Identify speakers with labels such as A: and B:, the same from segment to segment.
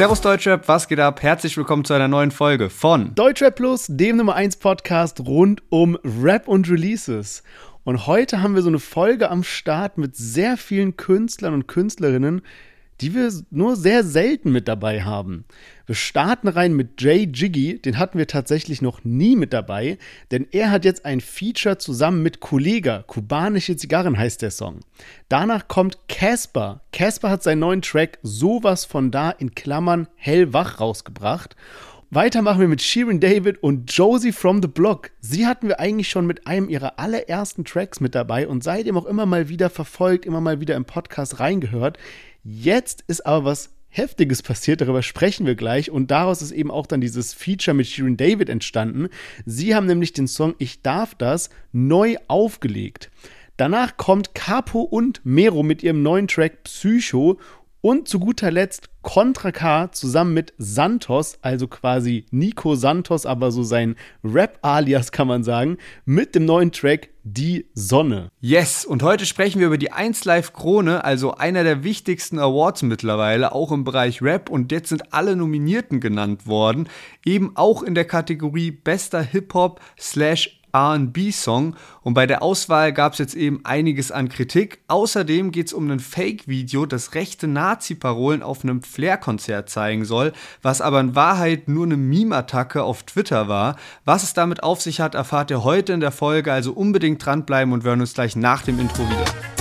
A: Servus Deutschrap, was geht ab? Herzlich willkommen zu einer neuen Folge von
B: Deutschrap Plus, dem Nummer 1 Podcast rund um Rap und Releases. Und heute haben wir so eine Folge am Start mit sehr vielen Künstlern und Künstlerinnen, die wir nur sehr selten mit dabei haben. Wir starten rein mit Jay Jiggy, den hatten wir tatsächlich noch nie mit dabei, denn er hat jetzt ein Feature zusammen mit Kollega, kubanische Zigarren heißt der Song. Danach kommt Casper. Casper hat seinen neuen Track sowas von da in Klammern hellwach rausgebracht. Weiter machen wir mit Shirin David und Josie from the Block. Sie hatten wir eigentlich schon mit einem ihrer allerersten Tracks mit dabei und seitdem auch immer mal wieder verfolgt, immer mal wieder im Podcast reingehört. Jetzt ist aber was Heftiges passiert, darüber sprechen wir gleich. Und daraus ist eben auch dann dieses Feature mit Shirin David entstanden. Sie haben nämlich den Song Ich darf das neu aufgelegt. Danach kommt Capo und Mero mit ihrem neuen Track Psycho und zu guter Letzt Contra K zusammen mit Santos, also quasi Nico Santos, aber so sein Rap-Alias kann man sagen, mit dem neuen Track Die Sonne.
A: Yes, und heute sprechen wir über die 1 Live Krone, also einer der wichtigsten Awards mittlerweile, auch im Bereich Rap. Und jetzt sind alle Nominierten genannt worden, eben auch in der Kategorie Bester Hip-Hop slash RB-Song und bei der Auswahl gab es jetzt eben einiges an Kritik. Außerdem geht es um ein Fake-Video, das rechte Nazi-Parolen auf einem Flair-Konzert zeigen soll, was aber in Wahrheit nur eine Meme-Attacke auf Twitter war. Was es damit auf sich hat, erfahrt ihr heute in der Folge, also unbedingt dranbleiben und wir hören uns gleich nach dem Intro wieder.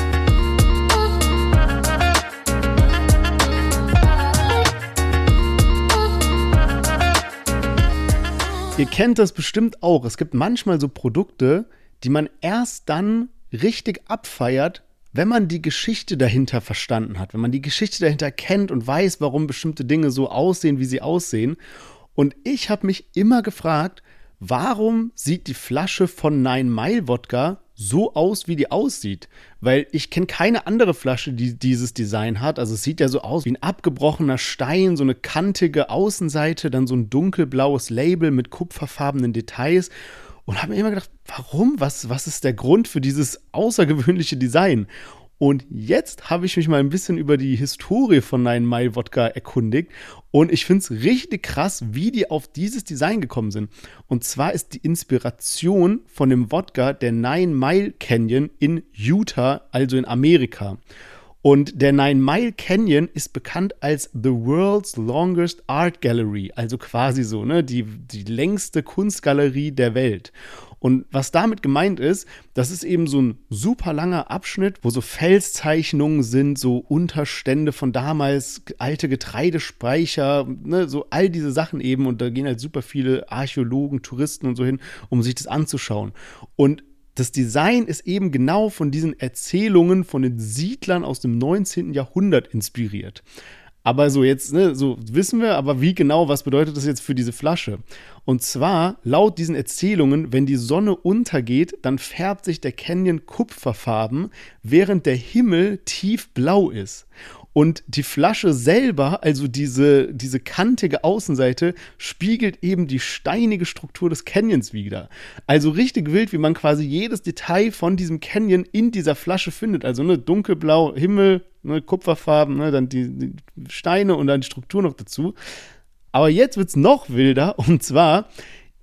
B: Ihr kennt das bestimmt auch. Es gibt manchmal so Produkte, die man erst dann richtig abfeiert, wenn man die Geschichte dahinter verstanden hat, wenn man die Geschichte dahinter kennt und weiß, warum bestimmte Dinge so aussehen, wie sie aussehen. Und ich habe mich immer gefragt, warum sieht die Flasche von Nine Mile Wodka so aus, wie die aussieht. Weil ich kenne keine andere Flasche, die dieses Design hat. Also es sieht ja so aus wie ein abgebrochener Stein, so eine kantige Außenseite, dann so ein dunkelblaues Label mit kupferfarbenen Details. Und habe mir immer gedacht, warum? Was, was ist der Grund für dieses außergewöhnliche Design? Und jetzt habe ich mich mal ein bisschen über die Historie von Nine Mile Wodka erkundigt. Und ich finde es richtig krass, wie die auf dieses Design gekommen sind. Und zwar ist die Inspiration von dem Wodka der Nine Mile Canyon in Utah, also in Amerika. Und der Nine Mile Canyon ist bekannt als The World's Longest Art Gallery, also quasi so, ne, die, die längste Kunstgalerie der Welt. Und was damit gemeint ist, das ist eben so ein super langer Abschnitt, wo so Felszeichnungen sind, so Unterstände von damals, alte Getreidespeicher, ne, so all diese Sachen eben. Und da gehen halt super viele Archäologen, Touristen und so hin, um sich das anzuschauen. Und das Design ist eben genau von diesen Erzählungen von den Siedlern aus dem 19. Jahrhundert inspiriert. Aber so jetzt, ne, so wissen wir, aber wie genau, was bedeutet das jetzt für diese Flasche? Und zwar, laut diesen Erzählungen, wenn die Sonne untergeht, dann färbt sich der Canyon kupferfarben, während der Himmel tiefblau ist. Und die Flasche selber, also diese, diese kantige Außenseite, spiegelt eben die steinige Struktur des Canyons wieder. Also richtig wild, wie man quasi jedes Detail von diesem Canyon in dieser Flasche findet. Also ne, dunkelblau Himmel, ne, Kupferfarben, ne, dann die, die Steine und dann die Struktur noch dazu. Aber jetzt wird es noch wilder und zwar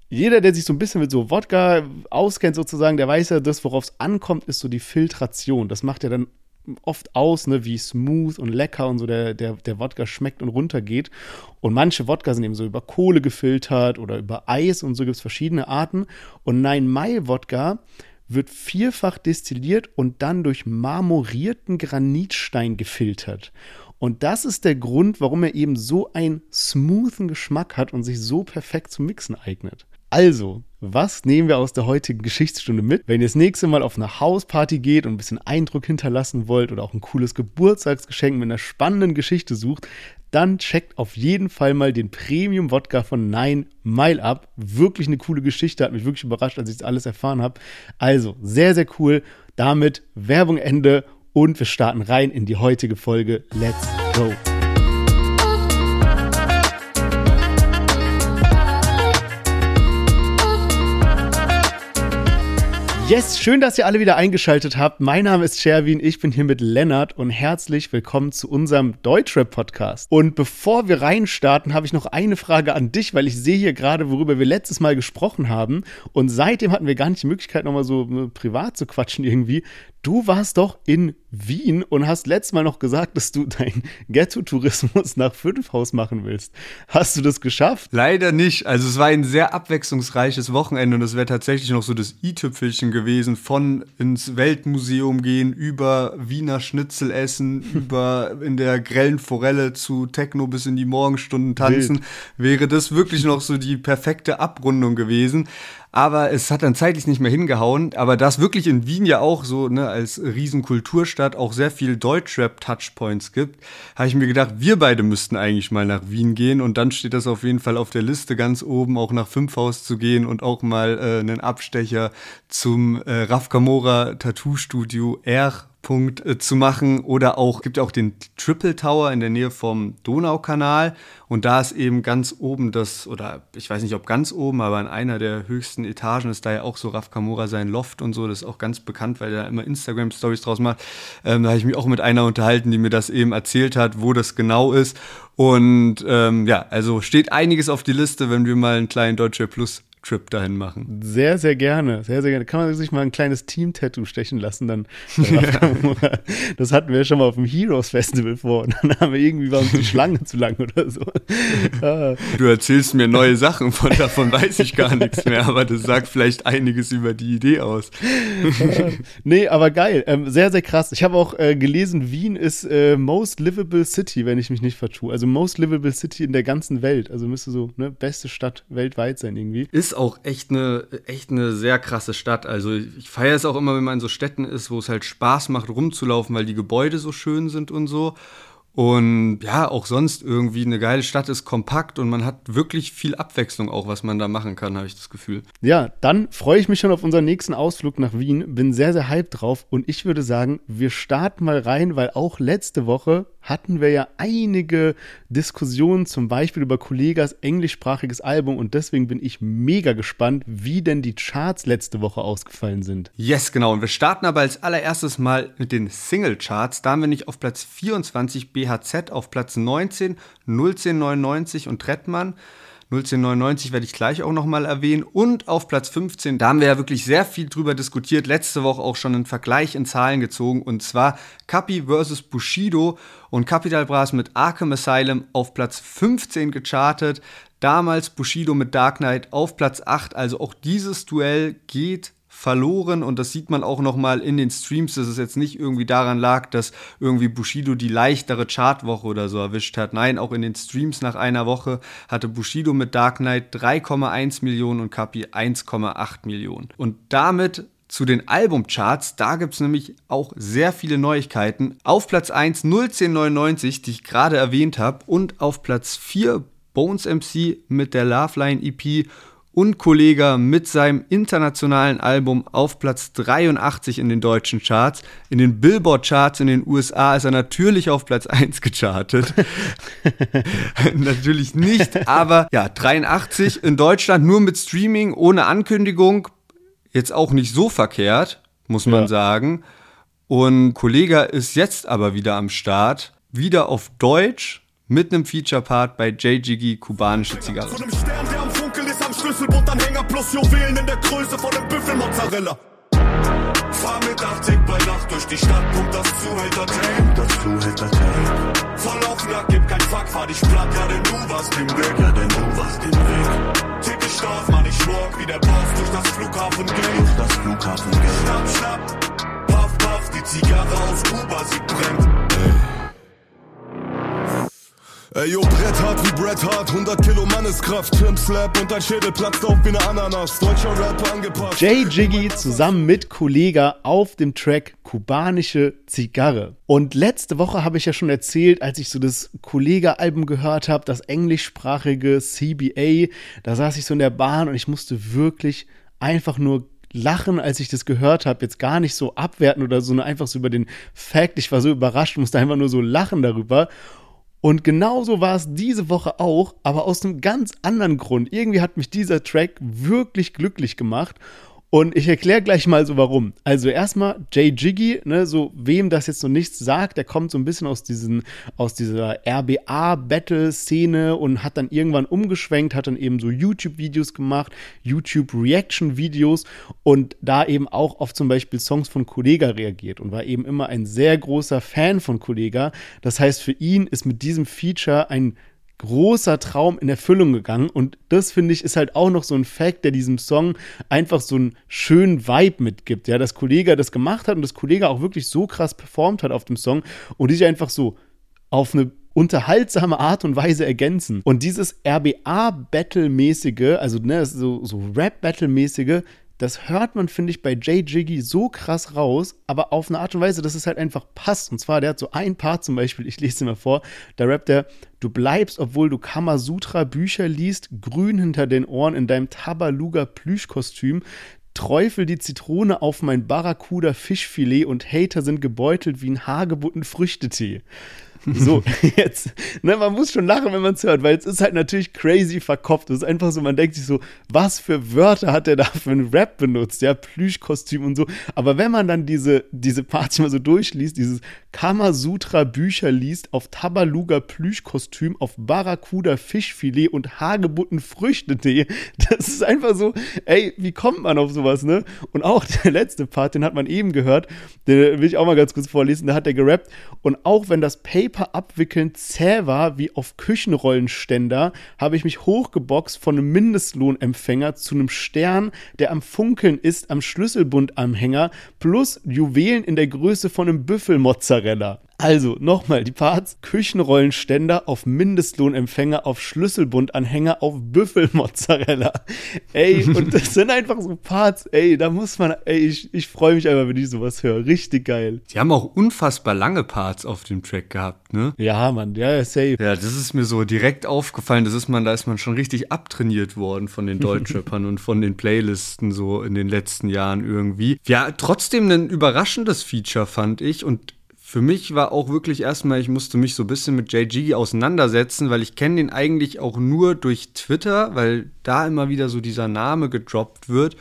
B: jeder, der sich so ein bisschen mit so Wodka auskennt, sozusagen, der weiß ja, das, worauf es ankommt, ist so die Filtration. Das macht ja dann oft aus, ne, wie smooth und lecker und so der, der, der Wodka schmeckt und runtergeht. Und manche Wodka sind eben so über Kohle gefiltert oder über Eis und so gibt es verschiedene Arten. Und Nine Mile Wodka wird vierfach destilliert und dann durch marmorierten Granitstein gefiltert. Und das ist der Grund, warum er eben so einen smoothen Geschmack hat und sich so perfekt zum Mixen eignet. Also, was nehmen wir aus der heutigen Geschichtsstunde mit? Wenn ihr das nächste Mal auf eine Hausparty geht und ein bisschen Eindruck hinterlassen wollt oder auch ein cooles Geburtstagsgeschenk mit einer spannenden Geschichte sucht, dann checkt auf jeden Fall mal den Premium Wodka von Nine Mile ab. Wirklich eine coole Geschichte, hat mich wirklich überrascht, als ich das alles erfahren habe. Also, sehr, sehr cool. Damit Werbung Ende und wir starten rein in die heutige Folge. Let's go! Yes, schön, dass ihr alle wieder eingeschaltet habt. Mein Name ist Sherwin, ich bin hier mit Lennart und herzlich willkommen zu unserem Deutschrap-Podcast. Und bevor wir reinstarten, habe ich noch eine Frage an dich, weil ich sehe hier gerade, worüber wir letztes Mal gesprochen haben. Und seitdem hatten wir gar nicht die Möglichkeit, nochmal so äh, privat zu quatschen irgendwie. Du warst doch in Wien und hast letztes Mal noch gesagt, dass du deinen Ghetto-Tourismus nach Fünfhaus machen willst. Hast du das geschafft?
A: Leider nicht. Also es war ein sehr abwechslungsreiches Wochenende und es wäre tatsächlich noch so das i-Tüpfelchen gewesen, von ins Weltmuseum gehen, über Wiener Schnitzel essen, über in der grellen Forelle zu Techno bis in die Morgenstunden tanzen. Wild. Wäre das wirklich noch so die perfekte Abrundung gewesen aber es hat dann zeitlich nicht mehr hingehauen. Aber da es wirklich in Wien ja auch so, ne, als Riesenkulturstadt auch sehr viel Deutschrap-Touchpoints gibt, habe ich mir gedacht, wir beide müssten eigentlich mal nach Wien gehen und dann steht das auf jeden Fall auf der Liste ganz oben, auch nach Fünfhaus zu gehen und auch mal äh, einen Abstecher zum äh, Raf Kamora Tattoo-Studio R Punkt äh, zu machen. Oder auch, gibt ja auch den Triple Tower in der Nähe vom Donaukanal. Und da ist eben ganz oben das, oder ich weiß nicht, ob ganz oben, aber in einer der höchsten Etagen ist da ja auch so Raf Kamora sein Loft und so. Das ist auch ganz bekannt, weil er immer Instagram-Stories draus macht. Ähm, da habe ich mich auch mit einer unterhalten, die mir das eben erzählt hat, wo das genau ist. Und ähm, ja, also steht einiges auf die Liste, wenn wir mal einen kleinen Deutsche Plus Trip dahin machen.
B: Sehr, sehr gerne. Sehr, sehr gerne. Kann man sich mal ein kleines Team-Tattoo stechen lassen, dann. das hatten wir schon mal auf dem Heroes Festival vor und dann haben wir irgendwie war uns die Schlange zu lang oder so.
A: Du erzählst mir neue Sachen, von davon weiß ich gar nichts mehr, aber das sagt vielleicht einiges über die Idee aus.
B: nee, aber geil. Ähm, sehr, sehr krass. Ich habe auch äh, gelesen, Wien ist äh, most livable city, wenn ich mich nicht vertue. Also most livable city in der ganzen Welt. Also müsste so, ne, beste Stadt weltweit sein irgendwie.
A: Ist auch echt eine, echt eine sehr krasse Stadt. Also ich feiere es auch immer, wenn man in so Städten ist, wo es halt Spaß macht, rumzulaufen, weil die Gebäude so schön sind und so. Und ja, auch sonst irgendwie eine geile Stadt ist kompakt und man hat wirklich viel Abwechslung auch, was man da machen kann, habe ich das Gefühl.
B: Ja, dann freue ich mich schon auf unseren nächsten Ausflug nach Wien. Bin sehr, sehr hyped drauf und ich würde sagen, wir starten mal rein, weil auch letzte Woche hatten wir ja einige Diskussionen, zum Beispiel über Kollegas englischsprachiges Album und deswegen bin ich mega gespannt, wie denn die Charts letzte Woche ausgefallen sind.
A: Yes, genau. Und wir starten aber als allererstes mal mit den Single-Charts. Da haben wir nicht auf Platz 24 BHZ, auf Platz 19 01099 und Trettmann. 01099 werde ich gleich auch nochmal erwähnen. Und auf Platz 15, da haben wir ja wirklich sehr viel drüber diskutiert, letzte Woche auch schon einen Vergleich in Zahlen gezogen. Und zwar Kapi versus Bushido und Capital Bras mit Arkham Asylum auf Platz 15 gechartet. Damals Bushido mit Dark Knight auf Platz 8. Also auch dieses Duell geht verloren und das sieht man auch noch mal in den Streams, dass es jetzt nicht irgendwie daran lag, dass irgendwie Bushido die leichtere Chartwoche oder so erwischt hat. Nein, auch in den Streams nach einer Woche hatte Bushido mit Dark Knight 3,1 Millionen und Kapi 1,8 Millionen. Und damit zu den Albumcharts, da gibt es nämlich auch sehr viele Neuigkeiten. Auf Platz 1 01099, die ich gerade erwähnt habe, und auf Platz 4 Bones MC mit der Loveline EP und Kollega mit seinem internationalen Album auf Platz 83 in den deutschen Charts. In den Billboard-Charts in den USA ist er natürlich auf Platz 1 gechartet. natürlich nicht, aber ja, 83 in Deutschland nur mit Streaming, ohne Ankündigung. Jetzt auch nicht so verkehrt, muss man ja. sagen. Und Kollega ist jetzt aber wieder am Start, wieder auf Deutsch mit einem Feature-Part bei JGG kubanische Zigarre. Schlüsselbundanhänger plus Juwelen in der Größe von dem Büffelmozzarella. Fahr mit 80 bei Nacht durch die Stadt, pumpt das Zuhälter-Tape. Das Zuhälter-Tape. Voll auf Nack, gib kein Fuck, fahr dich platt, ja denn du warst im Weg. Ja denn du warst im Weg. Tick ich auf, man ich walk wie der Boss durch das Flughafengate. Durch das Flughafengate. Schnapp, schnapp, puff, puff, die Zigarre aus Kuba, sie brennt. Ey.
B: Ey, yo, Brett hart wie Brett hart, 100 Kilo Manneskraft, Tim Slap und dein Schädel platzt auf wie eine Ananas, deutscher Rapper angepasst. Jay Jiggy zusammen mit Kollega auf dem Track Kubanische Zigarre. Und letzte Woche habe ich ja schon erzählt, als ich so das Kollega-Album gehört habe, das englischsprachige CBA, da saß ich so in der Bahn und ich musste wirklich einfach nur lachen, als ich das gehört habe. Jetzt gar nicht so abwerten oder so, nur einfach so über den Fact. Ich war so überrascht, musste einfach nur so lachen darüber. Und genauso war es diese Woche auch, aber aus einem ganz anderen Grund. Irgendwie hat mich dieser Track wirklich glücklich gemacht. Und ich erkläre gleich mal so warum. Also erstmal Jay Jiggy, ne, so wem das jetzt noch nichts sagt, der kommt so ein bisschen aus diesen, aus dieser RBA-Battle-Szene und hat dann irgendwann umgeschwenkt, hat dann eben so YouTube-Videos gemacht, YouTube-Reaction-Videos und da eben auch auf zum Beispiel Songs von Kollega reagiert und war eben immer ein sehr großer Fan von Kollega. Das heißt, für ihn ist mit diesem Feature ein großer Traum in Erfüllung gegangen. Und das finde ich ist halt auch noch so ein Fact, der diesem Song einfach so einen schönen Vibe mitgibt. Ja, dass Kollege das gemacht hat und das Kollege auch wirklich so krass performt hat auf dem Song und die sich einfach so auf eine unterhaltsame Art und Weise ergänzen. Und dieses RBA-Battle-mäßige, also ne, so, so Rap-Battle-mäßige, das hört man, finde ich, bei Jay Jiggy so krass raus, aber auf eine Art und Weise, dass es halt einfach passt. Und zwar, der hat so ein Part zum Beispiel, ich lese dir mal vor, da rappt er, du bleibst, obwohl du Kamasutra Bücher liest, grün hinter den Ohren in deinem Tabaluga Plüschkostüm, Träufel die Zitrone auf mein Barracuda Fischfilet und Hater sind gebeutelt wie ein Hagebutten Früchtetee. So, jetzt, ne, man muss schon lachen, wenn man es hört, weil es ist halt natürlich crazy verkopft. Es ist einfach so, man denkt sich so, was für Wörter hat der da für einen Rap benutzt, ja, Plüschkostüm und so. Aber wenn man dann diese, diese Parts mal so durchliest, dieses Kamasutra Bücher liest, auf Tabaluga Plüschkostüm, auf Barracuda Fischfilet und Hagebutten Früchtetee, das ist einfach so, ey, wie kommt man auf sowas, ne? Und auch der letzte Part, den hat man eben gehört, den will ich auch mal ganz kurz vorlesen, da hat er gerappt. Und auch wenn das Paper Paper abwickeln zäh war wie auf Küchenrollenständer, habe ich mich hochgeboxt von einem Mindestlohnempfänger zu einem Stern, der am Funkeln ist am Schlüsselbundanhänger, plus Juwelen in der Größe von einem Büffelmozzarella. Also, nochmal, die Parts: Küchenrollenständer auf Mindestlohnempfänger, auf Schlüsselbundanhänger, auf Büffelmozzarella. Ey, und das sind einfach so Parts, ey, da muss man, ey, ich, ich freue mich einfach, wenn ich sowas höre. Richtig geil.
A: Die haben auch unfassbar lange Parts auf dem Track gehabt, ne?
B: Ja, Mann, ja, safe.
A: Ja, das ist mir so direkt aufgefallen, das ist man, da ist man schon richtig abtrainiert worden von den Deutschrappern und von den Playlisten so in den letzten Jahren irgendwie. Ja, trotzdem ein überraschendes Feature, fand ich. Und für mich war auch wirklich erstmal, ich musste mich so ein bisschen mit JG auseinandersetzen, weil ich kenne den eigentlich auch nur durch Twitter, weil da immer wieder so dieser Name gedroppt wird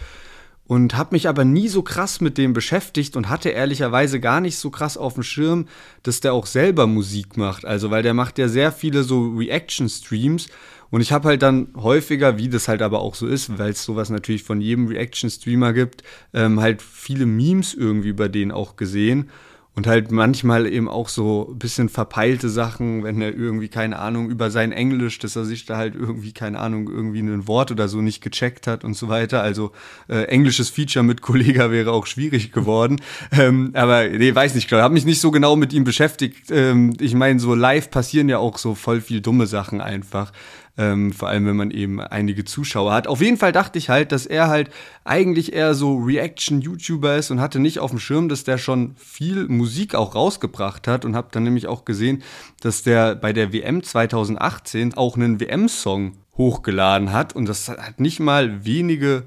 A: und habe mich aber nie so krass mit dem beschäftigt und hatte ehrlicherweise gar nicht so krass auf dem Schirm, dass der auch selber Musik macht. Also, weil der macht ja sehr viele so Reaction-Streams und ich habe halt dann häufiger, wie das halt aber auch so ist, weil es sowas natürlich von jedem Reaction-Streamer gibt, ähm, halt viele Memes irgendwie über den auch gesehen. Und halt manchmal eben auch so ein bisschen verpeilte Sachen, wenn er irgendwie, keine Ahnung, über sein Englisch, dass er sich da halt irgendwie, keine Ahnung, irgendwie ein Wort oder so nicht gecheckt hat und so weiter. Also äh, englisches Feature mit Kollega wäre auch schwierig geworden. ähm, aber nee, weiß nicht, ich habe mich nicht so genau mit ihm beschäftigt. Ähm, ich meine, so live passieren ja auch so voll viel dumme Sachen einfach. Ähm, vor allem, wenn man eben einige Zuschauer hat. Auf jeden Fall dachte ich halt, dass er halt eigentlich eher so Reaction-YouTuber ist und hatte nicht auf dem Schirm, dass der schon viel Musik auch rausgebracht hat und habe dann nämlich auch gesehen, dass der bei der WM 2018 auch einen WM-Song hochgeladen hat und das hat nicht mal wenige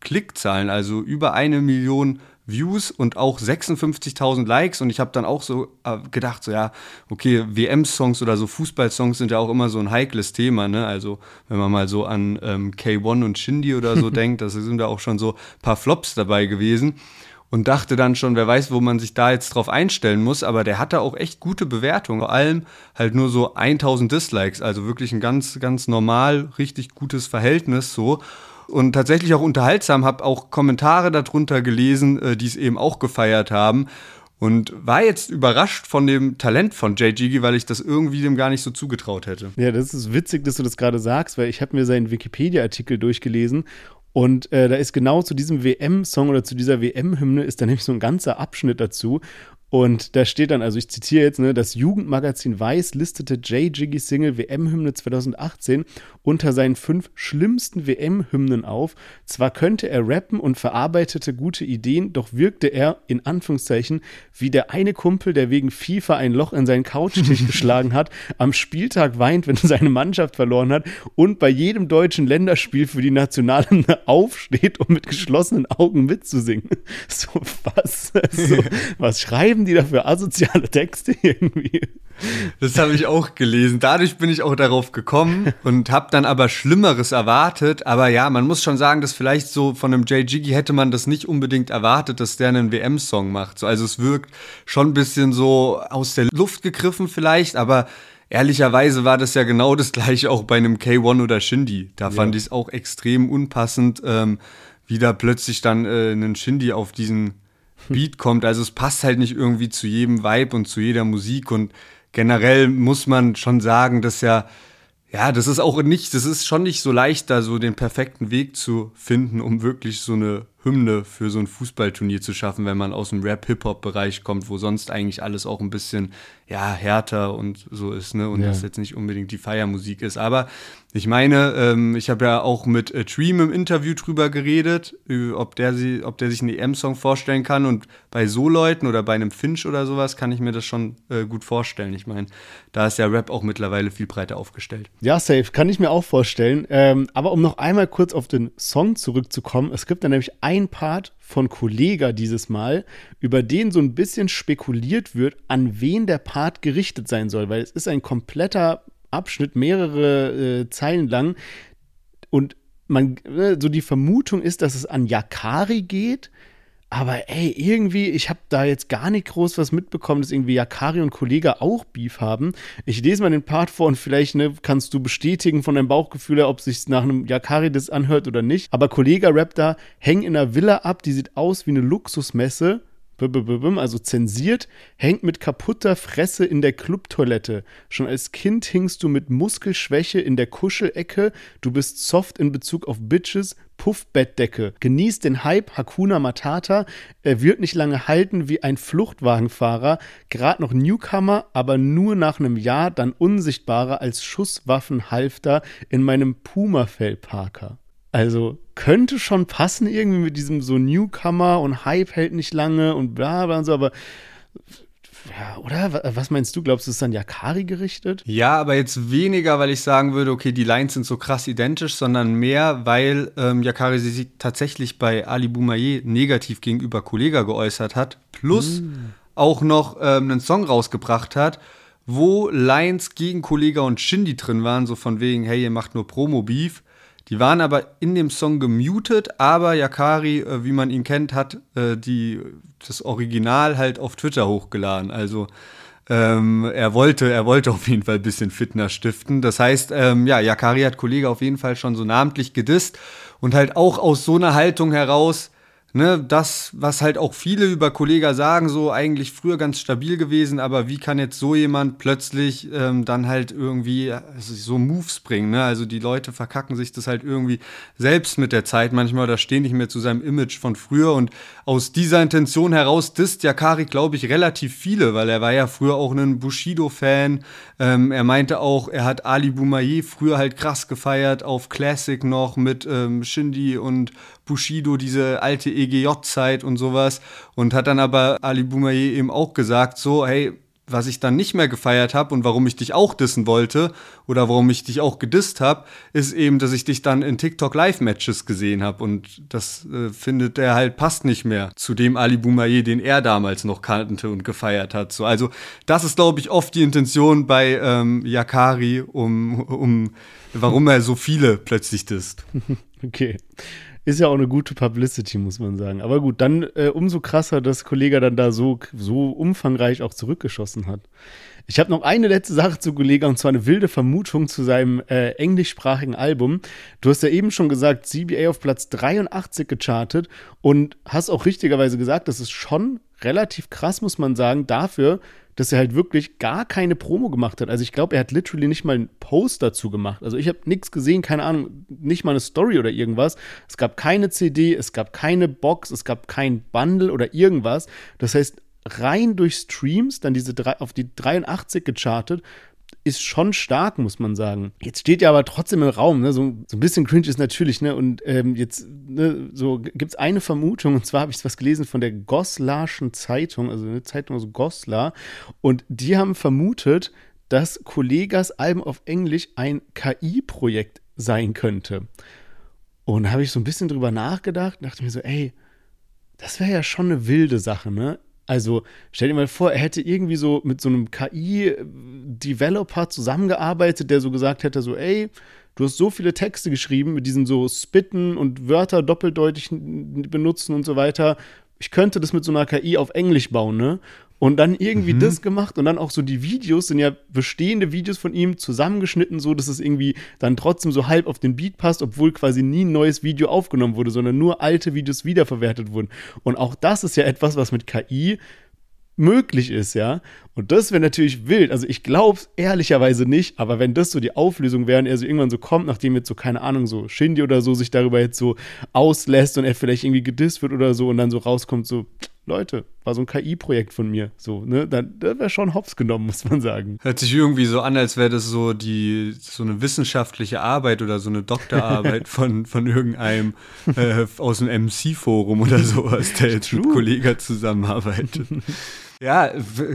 A: Klickzahlen, also über eine Million Views und auch 56.000 Likes. Und ich habe dann auch so äh, gedacht, so ja, okay, WM-Songs oder so Fußball-Songs sind ja auch immer so ein heikles Thema, ne? Also wenn man mal so an ähm, K1 und Shindy oder so denkt, da sind da auch schon so ein paar Flops dabei gewesen. Und dachte dann schon, wer weiß, wo man sich da jetzt drauf einstellen muss, aber der hatte auch echt gute Bewertungen, vor allem halt nur so 1000 Dislikes, also wirklich ein ganz, ganz normal, richtig gutes Verhältnis so und tatsächlich auch unterhaltsam, habe auch Kommentare darunter gelesen, äh, die es eben auch gefeiert haben und war jetzt überrascht von dem Talent von Jay Gigi, weil ich das irgendwie dem gar nicht so zugetraut hätte.
B: Ja, das ist witzig, dass du das gerade sagst, weil ich habe mir seinen Wikipedia-Artikel durchgelesen und äh, da ist genau zu diesem WM-Song oder zu dieser WM-Hymne ist da nämlich so ein ganzer Abschnitt dazu. Und da steht dann, also ich zitiere jetzt, ne, das Jugendmagazin Weiß listete Jay Jiggy Single WM-Hymne 2018 unter seinen fünf schlimmsten WM-Hymnen auf. Zwar könnte er rappen und verarbeitete gute Ideen, doch wirkte er, in Anführungszeichen, wie der eine Kumpel, der wegen FIFA ein Loch in seinen Couchtisch geschlagen hat, am Spieltag weint, wenn seine Mannschaft verloren hat und bei jedem deutschen Länderspiel für die Nationalhymne aufsteht, um mit geschlossenen Augen mitzusingen. So, was? So, was schreiben schreiben die dafür asoziale Texte irgendwie?
A: Das habe ich auch gelesen. Dadurch bin ich auch darauf gekommen und habe dann aber Schlimmeres erwartet. Aber ja, man muss schon sagen, dass vielleicht so von einem Jay Jiggy hätte man das nicht unbedingt erwartet, dass der einen WM-Song macht. So, also es wirkt schon ein bisschen so aus der Luft gegriffen vielleicht, aber ehrlicherweise war das ja genau das gleiche auch bei einem K1 oder Shindy. Da ja. fand ich es auch extrem unpassend, ähm, wie da plötzlich dann äh, ein Shindy auf diesen Beat kommt. Also es passt halt nicht irgendwie zu jedem Vibe und zu jeder Musik und generell muss man schon sagen, dass ja, ja, das ist auch nicht, das ist schon nicht so leicht, da so den perfekten Weg zu finden, um wirklich so eine Hymne für so ein Fußballturnier zu schaffen, wenn man aus dem Rap-Hip-Hop-Bereich kommt, wo sonst eigentlich alles auch ein bisschen ja, härter und so ist, ne? Und ja. das jetzt nicht unbedingt die Feiermusik ist. Aber ich meine, ähm, ich habe ja auch mit äh, Dream im Interview drüber geredet, ob der, sie, ob der sich einen EM-Song vorstellen kann. Und bei so Leuten oder bei einem Finch oder sowas kann ich mir das schon äh, gut vorstellen. Ich meine, da ist ja Rap auch mittlerweile viel breiter aufgestellt.
B: Ja, safe, kann ich mir auch vorstellen. Ähm, aber um noch einmal kurz auf den Song zurückzukommen, es gibt da nämlich ein Part von Kollega dieses Mal, über den so ein bisschen spekuliert wird, an wen der Part gerichtet sein soll, weil es ist ein kompletter Abschnitt, mehrere äh, Zeilen lang. Und man, äh, so die Vermutung ist, dass es an Yakari geht, aber ey, irgendwie, ich habe da jetzt gar nicht groß was mitbekommen, dass irgendwie Yakari und Kollege auch Beef haben. Ich lese mal den Part vor und vielleicht ne, kannst du bestätigen von deinem Bauchgefühl, ob sich nach einem Yakari das anhört oder nicht. Aber Kollege rappt da, häng in einer Villa ab, die sieht aus wie eine Luxusmesse also zensiert, hängt mit kaputter Fresse in der Clubtoilette. Schon als Kind hingst du mit Muskelschwäche in der Kuschelecke. Du bist soft in Bezug auf Bitches. Puffbettdecke. Genießt den Hype Hakuna Matata. Er wird nicht lange halten wie ein Fluchtwagenfahrer. Gerade noch Newcomer, aber nur nach einem Jahr dann unsichtbarer als Schusswaffenhalfter in meinem Puma-Fell-Parker. Also könnte schon passen irgendwie mit diesem so Newcomer und Hype hält nicht lange und bla bla und so, aber ja, oder? Was meinst du? Glaubst du, es ist dann Yakari gerichtet?
A: Ja, aber jetzt weniger, weil ich sagen würde, okay, die Lines sind so krass identisch, sondern mehr, weil ähm, Yakari sich tatsächlich bei Ali Boumaier negativ gegenüber Kollega geäußert hat, plus mm. auch noch ähm, einen Song rausgebracht hat, wo Lines gegen Kollega und Shindy drin waren, so von wegen, hey, ihr macht nur Promo-Beef. Die waren aber in dem Song gemutet, aber Yakari, äh, wie man ihn kennt, hat äh, die, das Original halt auf Twitter hochgeladen. Also ähm, er wollte, er wollte auf jeden Fall ein bisschen Fitness stiften. Das heißt, ähm, ja, Yakari hat Kollege auf jeden Fall schon so namentlich gedisst und halt auch aus so einer Haltung heraus, ne, das, was halt auch viele über Kollega sagen, so eigentlich früher ganz stabil gewesen, aber wie kann jetzt so jemand plötzlich ähm, dann halt irgendwie also so Moves bringen, ne? Also die Leute verkacken sich das halt irgendwie selbst mit der Zeit manchmal oder stehen nicht mehr zu seinem Image von früher und aus dieser Intention heraus disst Yakari, glaube ich, relativ viele, weil er war ja früher auch ein Bushido-Fan. Ähm, er meinte auch, er hat Ali Boumaier früher halt krass gefeiert auf Classic noch mit ähm, Shindy und Bushido, diese alte EGJ-Zeit und sowas. Und hat dann aber Ali Boumaier eben auch gesagt, so, hey, was ich dann nicht mehr gefeiert habe und warum ich dich auch dissen wollte oder warum ich dich auch gedisst habe, ist eben, dass ich dich dann in TikTok Live-Matches gesehen habe und das äh, findet er halt passt nicht mehr zu dem Ali Boumaier, den er damals noch kannte und gefeiert hat. So, also das ist, glaube ich, oft die Intention bei ähm, Yakari, um, um warum er so viele plötzlich disst.
B: Okay. Ist ja auch eine gute Publicity, muss man sagen. Aber gut, dann äh, umso krasser, dass Kollege dann da so, so umfangreich auch zurückgeschossen hat. Ich habe noch eine letzte Sache zu Kollege und zwar eine wilde Vermutung zu seinem äh, englischsprachigen Album. Du hast ja eben schon gesagt, CBA auf Platz 83 gechartet und hast auch richtigerweise gesagt, das ist schon relativ krass, muss man sagen, dafür, dass er halt wirklich gar keine Promo gemacht hat. Also ich glaube, er hat literally nicht mal einen Post dazu gemacht. Also ich habe nichts gesehen, keine Ahnung, nicht mal eine Story oder irgendwas. Es gab keine CD, es gab keine Box, es gab kein Bundle oder irgendwas. Das heißt, rein durch Streams, dann diese drei, auf die 83 gechartet, ist schon stark, muss man sagen. Jetzt steht ja aber trotzdem im Raum, ne? so, so ein bisschen cringe ist natürlich, ne? Und ähm, jetzt ne, so gibt es eine Vermutung, und zwar habe ich was gelesen von der Goslarschen Zeitung, also eine Zeitung aus Goslar, und die haben vermutet, dass Kollegas Album auf Englisch ein KI-Projekt sein könnte. Und habe ich so ein bisschen drüber nachgedacht, dachte mir so, ey, das wäre ja schon eine wilde Sache, ne? Also stell dir mal vor, er hätte irgendwie so mit so einem KI-Developer zusammengearbeitet, der so gesagt hätte, so, ey, du hast so viele Texte geschrieben mit diesen so Spitten und Wörter doppeldeutig benutzen und so weiter. Ich könnte das mit so einer KI auf Englisch bauen, ne? Und dann irgendwie mhm. das gemacht und dann auch so die Videos sind ja bestehende Videos von ihm zusammengeschnitten, so dass es irgendwie dann trotzdem so halb auf den Beat passt, obwohl quasi nie ein neues Video aufgenommen wurde, sondern nur alte Videos wiederverwertet wurden. Und auch das ist ja etwas, was mit KI möglich ist, ja. Und das wäre natürlich wild. Also ich glaube es ehrlicherweise nicht, aber wenn das so die Auflösung wäre und er so irgendwann so kommt, nachdem jetzt so, keine Ahnung, so Shindy oder so sich darüber jetzt so auslässt und er vielleicht irgendwie gedisst wird oder so und dann so rauskommt, so, Leute, war so ein KI-Projekt von mir. So, ne? Da, da wäre schon hops genommen, muss man sagen.
A: Hört sich irgendwie so an, als wäre das so die so eine wissenschaftliche Arbeit oder so eine Doktorarbeit von, von irgendeinem äh, aus dem MC-Forum oder sowas, der jetzt True. mit Kollegen zusammenarbeitet. Ja,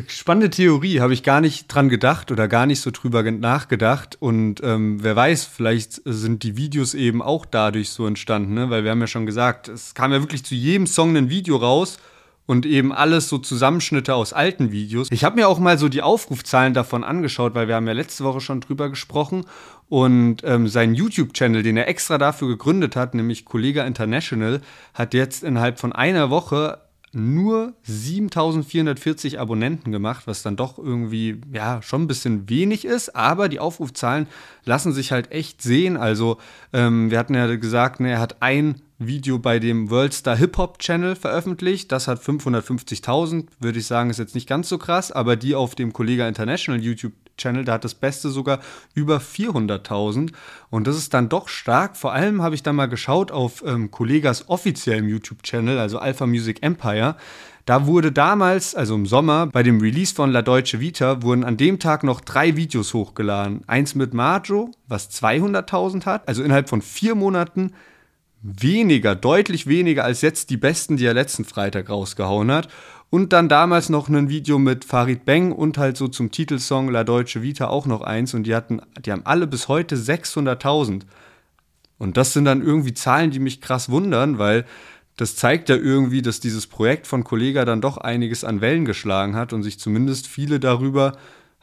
A: spannende Theorie, habe ich gar nicht dran gedacht oder gar nicht so drüber nachgedacht. Und ähm, wer weiß, vielleicht sind die Videos eben auch dadurch so entstanden, ne? weil wir haben ja schon gesagt, es kam ja wirklich zu jedem Song ein Video raus und eben alles so Zusammenschnitte aus alten Videos. Ich habe mir auch mal so die Aufrufzahlen davon angeschaut, weil wir haben ja letzte Woche schon drüber gesprochen. Und ähm, sein YouTube-Channel, den er extra dafür gegründet hat, nämlich Kollega International, hat jetzt innerhalb von einer Woche nur 7440 Abonnenten gemacht, was dann doch irgendwie, ja, schon ein bisschen wenig ist, aber die Aufrufzahlen lassen sich halt echt sehen. Also, ähm, wir hatten ja gesagt, ne, er hat ein Video bei dem Worldstar Hip Hop Channel veröffentlicht. Das hat 550.000, würde ich sagen, ist jetzt nicht ganz so krass, aber die auf dem Kollega International YouTube Channel, da hat das Beste sogar über 400.000 und das ist dann doch stark. Vor allem habe ich dann mal geschaut auf ähm, Kollegas offiziellem YouTube Channel, also Alpha Music Empire. Da wurde damals, also im Sommer, bei dem Release von La Deutsche Vita, wurden an dem Tag noch drei Videos hochgeladen. Eins mit Majo, was 200.000 hat, also innerhalb von vier Monaten weniger, deutlich weniger als jetzt die besten, die er letzten Freitag rausgehauen hat. Und dann damals noch ein Video mit Farid Beng und halt so zum Titelsong La Deutsche Vita auch noch eins. Und die hatten, die haben alle bis heute 600.000. Und das sind dann irgendwie Zahlen, die mich krass wundern, weil das zeigt ja irgendwie, dass dieses Projekt von Kollega dann doch einiges an Wellen geschlagen hat und sich zumindest viele darüber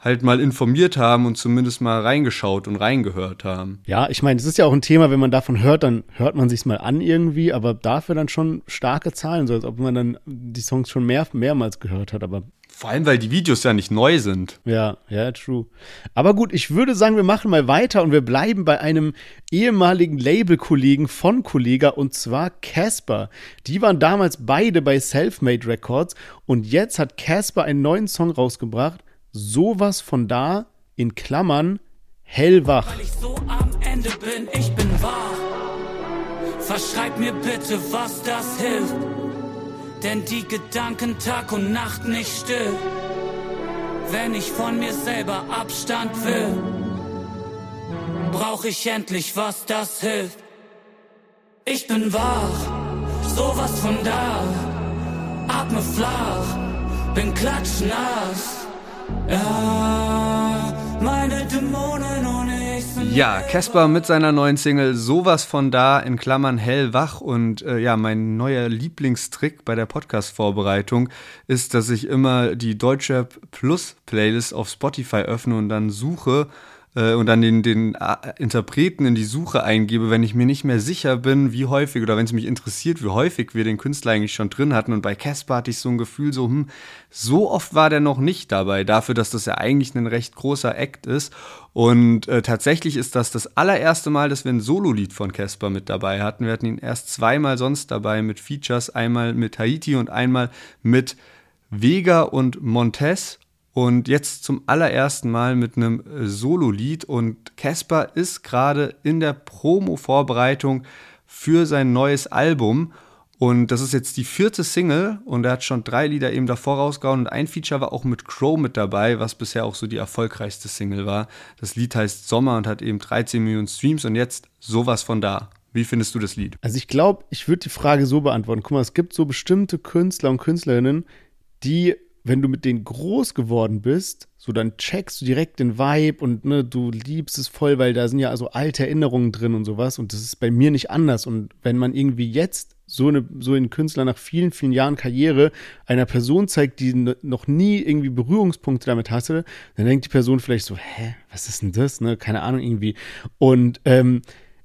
A: halt mal informiert haben und zumindest mal reingeschaut und reingehört haben.
B: Ja, ich meine, es ist ja auch ein Thema, wenn man davon hört, dann hört man sich's mal an irgendwie, aber dafür dann schon starke Zahlen, so als ob man dann die Songs schon mehr, mehrmals gehört hat, aber
A: vor allem, weil die Videos ja nicht neu sind.
B: Ja, ja, true. Aber gut, ich würde sagen, wir machen mal weiter und wir bleiben bei einem ehemaligen Label-Kollegen von Kollega und zwar Casper. Die waren damals beide bei Selfmade Records und jetzt hat Casper einen neuen Song rausgebracht sowas von da, in Klammern, hellwach. Weil ich so am Ende bin, ich bin wahr. Verschreib mir bitte, was das hilft. Denn die Gedanken Tag und Nacht nicht still. Wenn ich von mir selber Abstand will, brauch ich endlich was das hilft. Ich bin wach, sowas von da, atme flach, bin klatschnass.
A: Ja, Casper mit seiner neuen Single Sowas von da in Klammern hellwach und äh, ja, mein neuer Lieblingstrick bei der Podcast-Vorbereitung ist, dass ich immer die Deutschrap Plus Playlist auf Spotify öffne und dann suche, äh, und dann den, den äh, Interpreten in die Suche eingebe, wenn ich mir nicht mehr sicher bin, wie häufig oder wenn es mich interessiert, wie häufig wir den Künstler eigentlich schon drin hatten. Und bei Casper hatte ich so ein Gefühl, so, hm, so oft war der noch nicht dabei, dafür, dass das ja eigentlich ein recht großer Act ist. Und äh, tatsächlich ist das das allererste Mal, dass wir ein Solo-Lied von Casper mit dabei hatten. Wir hatten ihn erst zweimal sonst dabei mit Features, einmal mit Haiti und einmal mit Vega und Montez und jetzt zum allerersten Mal mit einem äh, Solo-Lied. Und Casper ist gerade in der Promo-Vorbereitung für sein neues Album. Und das ist jetzt die vierte Single und er hat schon drei Lieder eben davor rausgehauen und ein Feature war auch mit Crow mit dabei, was bisher auch so die erfolgreichste Single war. Das Lied heißt Sommer und hat eben 13 Millionen Streams und jetzt sowas von da. Wie findest du das Lied?
B: Also ich glaube, ich würde die Frage so beantworten. Guck mal, es gibt so bestimmte Künstler und Künstlerinnen, die wenn du mit denen groß geworden bist, so dann checkst du direkt den Vibe und ne, du liebst es voll, weil da sind ja also alte Erinnerungen drin und sowas und das ist bei mir nicht anders und wenn man irgendwie jetzt so, eine, so ein Künstler nach vielen, vielen Jahren Karriere einer Person zeigt, die noch nie irgendwie Berührungspunkte damit hatte, dann denkt die Person vielleicht so, hä, was ist denn das? Ne? Keine Ahnung irgendwie. Und ähm,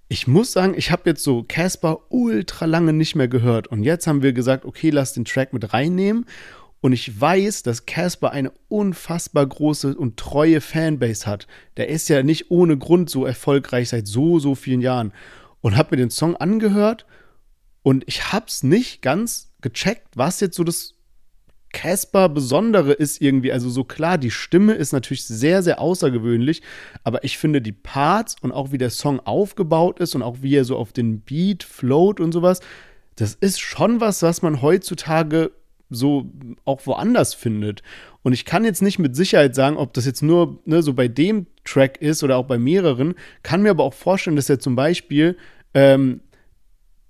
B: ich muss sagen, ich habe jetzt so Casper ultra lange nicht mehr gehört. Und jetzt haben wir gesagt, okay, lass den Track mit reinnehmen. Und ich weiß, dass Casper eine unfassbar große und treue Fanbase hat. Der ist ja nicht ohne Grund so erfolgreich seit so, so vielen Jahren. Und habe mir den Song angehört und ich hab's nicht ganz gecheckt, was jetzt so das Casper Besondere ist irgendwie. Also so klar, die Stimme ist natürlich sehr, sehr außergewöhnlich, aber ich finde die Parts und auch wie der Song aufgebaut ist und auch wie er so auf den Beat float und sowas, das ist schon was, was man heutzutage so auch woanders findet. Und ich kann jetzt nicht mit Sicherheit sagen, ob das jetzt nur ne, so bei dem Track ist oder auch bei mehreren, kann mir aber auch vorstellen, dass er zum Beispiel ähm,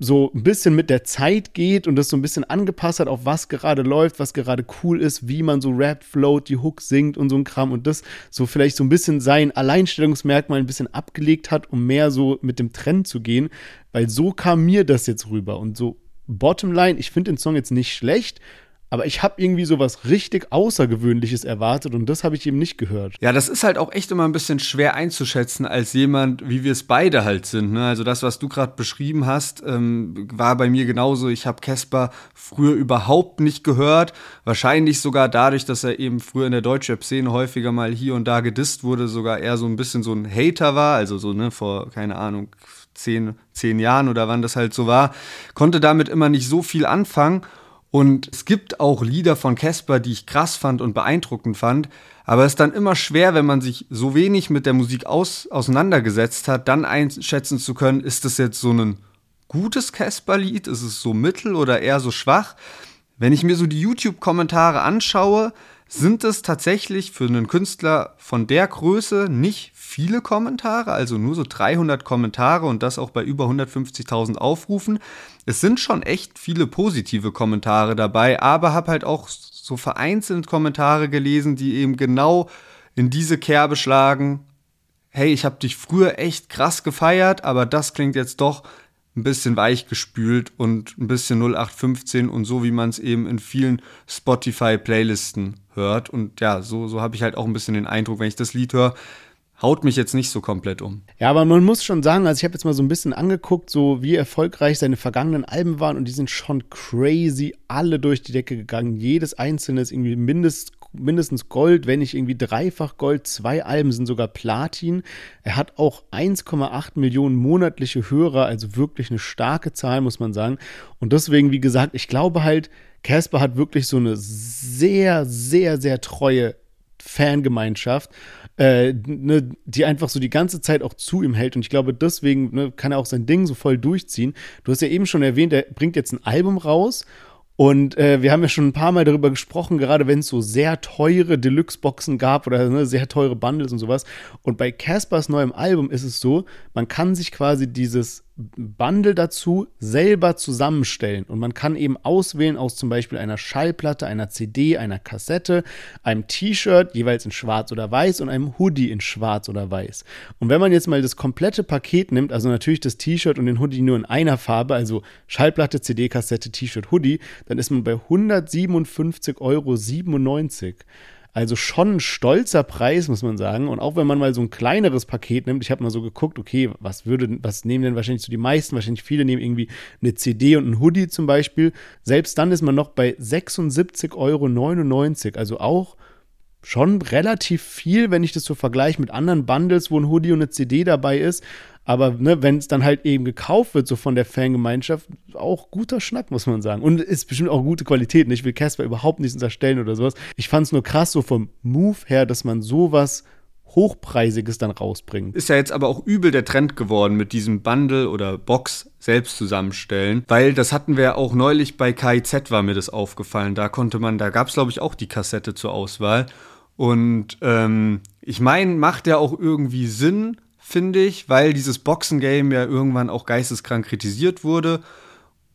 B: so ein bisschen mit der Zeit geht und das so ein bisschen angepasst hat auf was gerade läuft, was gerade cool ist, wie man so rappt, float, die Hook singt und so ein Kram und das so vielleicht so ein bisschen sein Alleinstellungsmerkmal ein bisschen abgelegt hat, um mehr so mit dem Trend zu gehen, weil so kam mir das jetzt rüber und so Bottomline, ich finde den Song jetzt nicht schlecht, aber ich habe irgendwie so was richtig Außergewöhnliches erwartet und das habe ich eben nicht gehört.
A: Ja, das ist halt auch echt immer ein bisschen schwer einzuschätzen als jemand, wie wir es beide halt sind. Ne? Also das, was du gerade beschrieben hast, ähm, war bei mir genauso. Ich habe Casper früher überhaupt nicht gehört. Wahrscheinlich sogar dadurch, dass er eben früher in der Deutschrap-Szene häufiger mal hier und da gedisst wurde, sogar eher so ein bisschen so ein Hater war. Also so, ne, vor, keine Ahnung, zehn, zehn Jahren oder wann das halt so war. Konnte damit immer nicht so viel anfangen. Und es gibt auch Lieder von Casper, die ich krass fand und beeindruckend fand. Aber es ist dann immer schwer, wenn man sich so wenig mit der Musik aus, auseinandergesetzt hat, dann einschätzen zu können, ist das jetzt so ein gutes Casper-Lied? Ist es so mittel oder eher so schwach? Wenn ich mir so die YouTube-Kommentare anschaue, sind es tatsächlich für einen Künstler von der Größe nicht viele Kommentare, also nur so 300 Kommentare und das auch bei über 150.000 Aufrufen. Es sind schon echt viele positive Kommentare dabei, aber habe halt auch so vereinzelt Kommentare gelesen, die eben genau in diese Kerbe schlagen. Hey, ich habe dich früher echt krass gefeiert, aber das klingt jetzt doch ein bisschen weichgespült und ein bisschen 0815 und so, wie man es eben in vielen Spotify-Playlisten hört. Und ja, so, so habe ich halt auch ein bisschen den Eindruck, wenn ich das Lied höre, haut mich jetzt nicht so komplett um.
B: Ja, aber man muss schon sagen, also ich habe jetzt mal so ein bisschen angeguckt, so wie erfolgreich seine vergangenen Alben waren und die sind schon crazy alle durch die Decke gegangen. Jedes einzelne ist irgendwie mindest, mindestens Gold, wenn nicht irgendwie dreifach Gold. Zwei Alben sind sogar Platin. Er hat auch 1,8 Millionen monatliche Hörer, also wirklich eine starke Zahl, muss man sagen. Und deswegen, wie gesagt, ich glaube halt, Casper hat wirklich so eine sehr, sehr, sehr treue Fangemeinschaft äh, ne, die einfach so die ganze Zeit auch zu ihm hält. Und ich glaube, deswegen ne, kann er auch sein Ding so voll durchziehen. Du hast ja eben schon erwähnt, er bringt jetzt ein Album raus und äh, wir haben ja schon ein paar Mal darüber gesprochen, gerade wenn es so sehr teure Deluxe-Boxen gab oder ne, sehr teure Bundles und sowas. Und bei Caspers neuem Album ist es so, man kann sich quasi dieses Bundle dazu selber zusammenstellen. Und man kann eben auswählen aus zum Beispiel einer Schallplatte, einer CD, einer Kassette, einem T-Shirt, jeweils in schwarz oder weiß, und einem Hoodie in schwarz oder weiß. Und wenn man jetzt mal das komplette Paket nimmt, also natürlich das T-Shirt und den Hoodie nur in einer Farbe, also Schallplatte, CD, Kassette, T-Shirt, Hoodie, dann ist man bei 157,97 Euro. Also schon ein stolzer Preis, muss man sagen. Und auch wenn man mal so ein kleineres Paket nimmt, ich habe mal so geguckt, okay, was würde, was nehmen denn wahrscheinlich so die meisten? Wahrscheinlich viele nehmen irgendwie eine CD und ein Hoodie zum Beispiel. Selbst dann ist man noch bei 76,99 Euro. Also auch schon relativ viel, wenn ich das so vergleiche mit anderen Bundles, wo ein Hoodie und eine CD dabei ist. Aber ne, wenn es dann halt eben gekauft wird, so von der Fangemeinschaft, auch guter Schnack, muss man sagen. Und ist bestimmt auch gute Qualität. Ich will Casper überhaupt nichts unterstellen oder sowas. Ich fand es nur krass, so vom Move her, dass man sowas Hochpreisiges dann rausbringt.
A: Ist ja jetzt aber auch übel der Trend geworden mit diesem Bundle oder Box selbst zusammenstellen, weil das hatten wir auch neulich bei KIZ war mir das aufgefallen. Da konnte man, da gab es glaube ich auch die Kassette zur Auswahl. Und ähm, ich meine, macht ja auch irgendwie Sinn, finde ich, weil dieses Boxen-Game ja irgendwann auch geisteskrank kritisiert wurde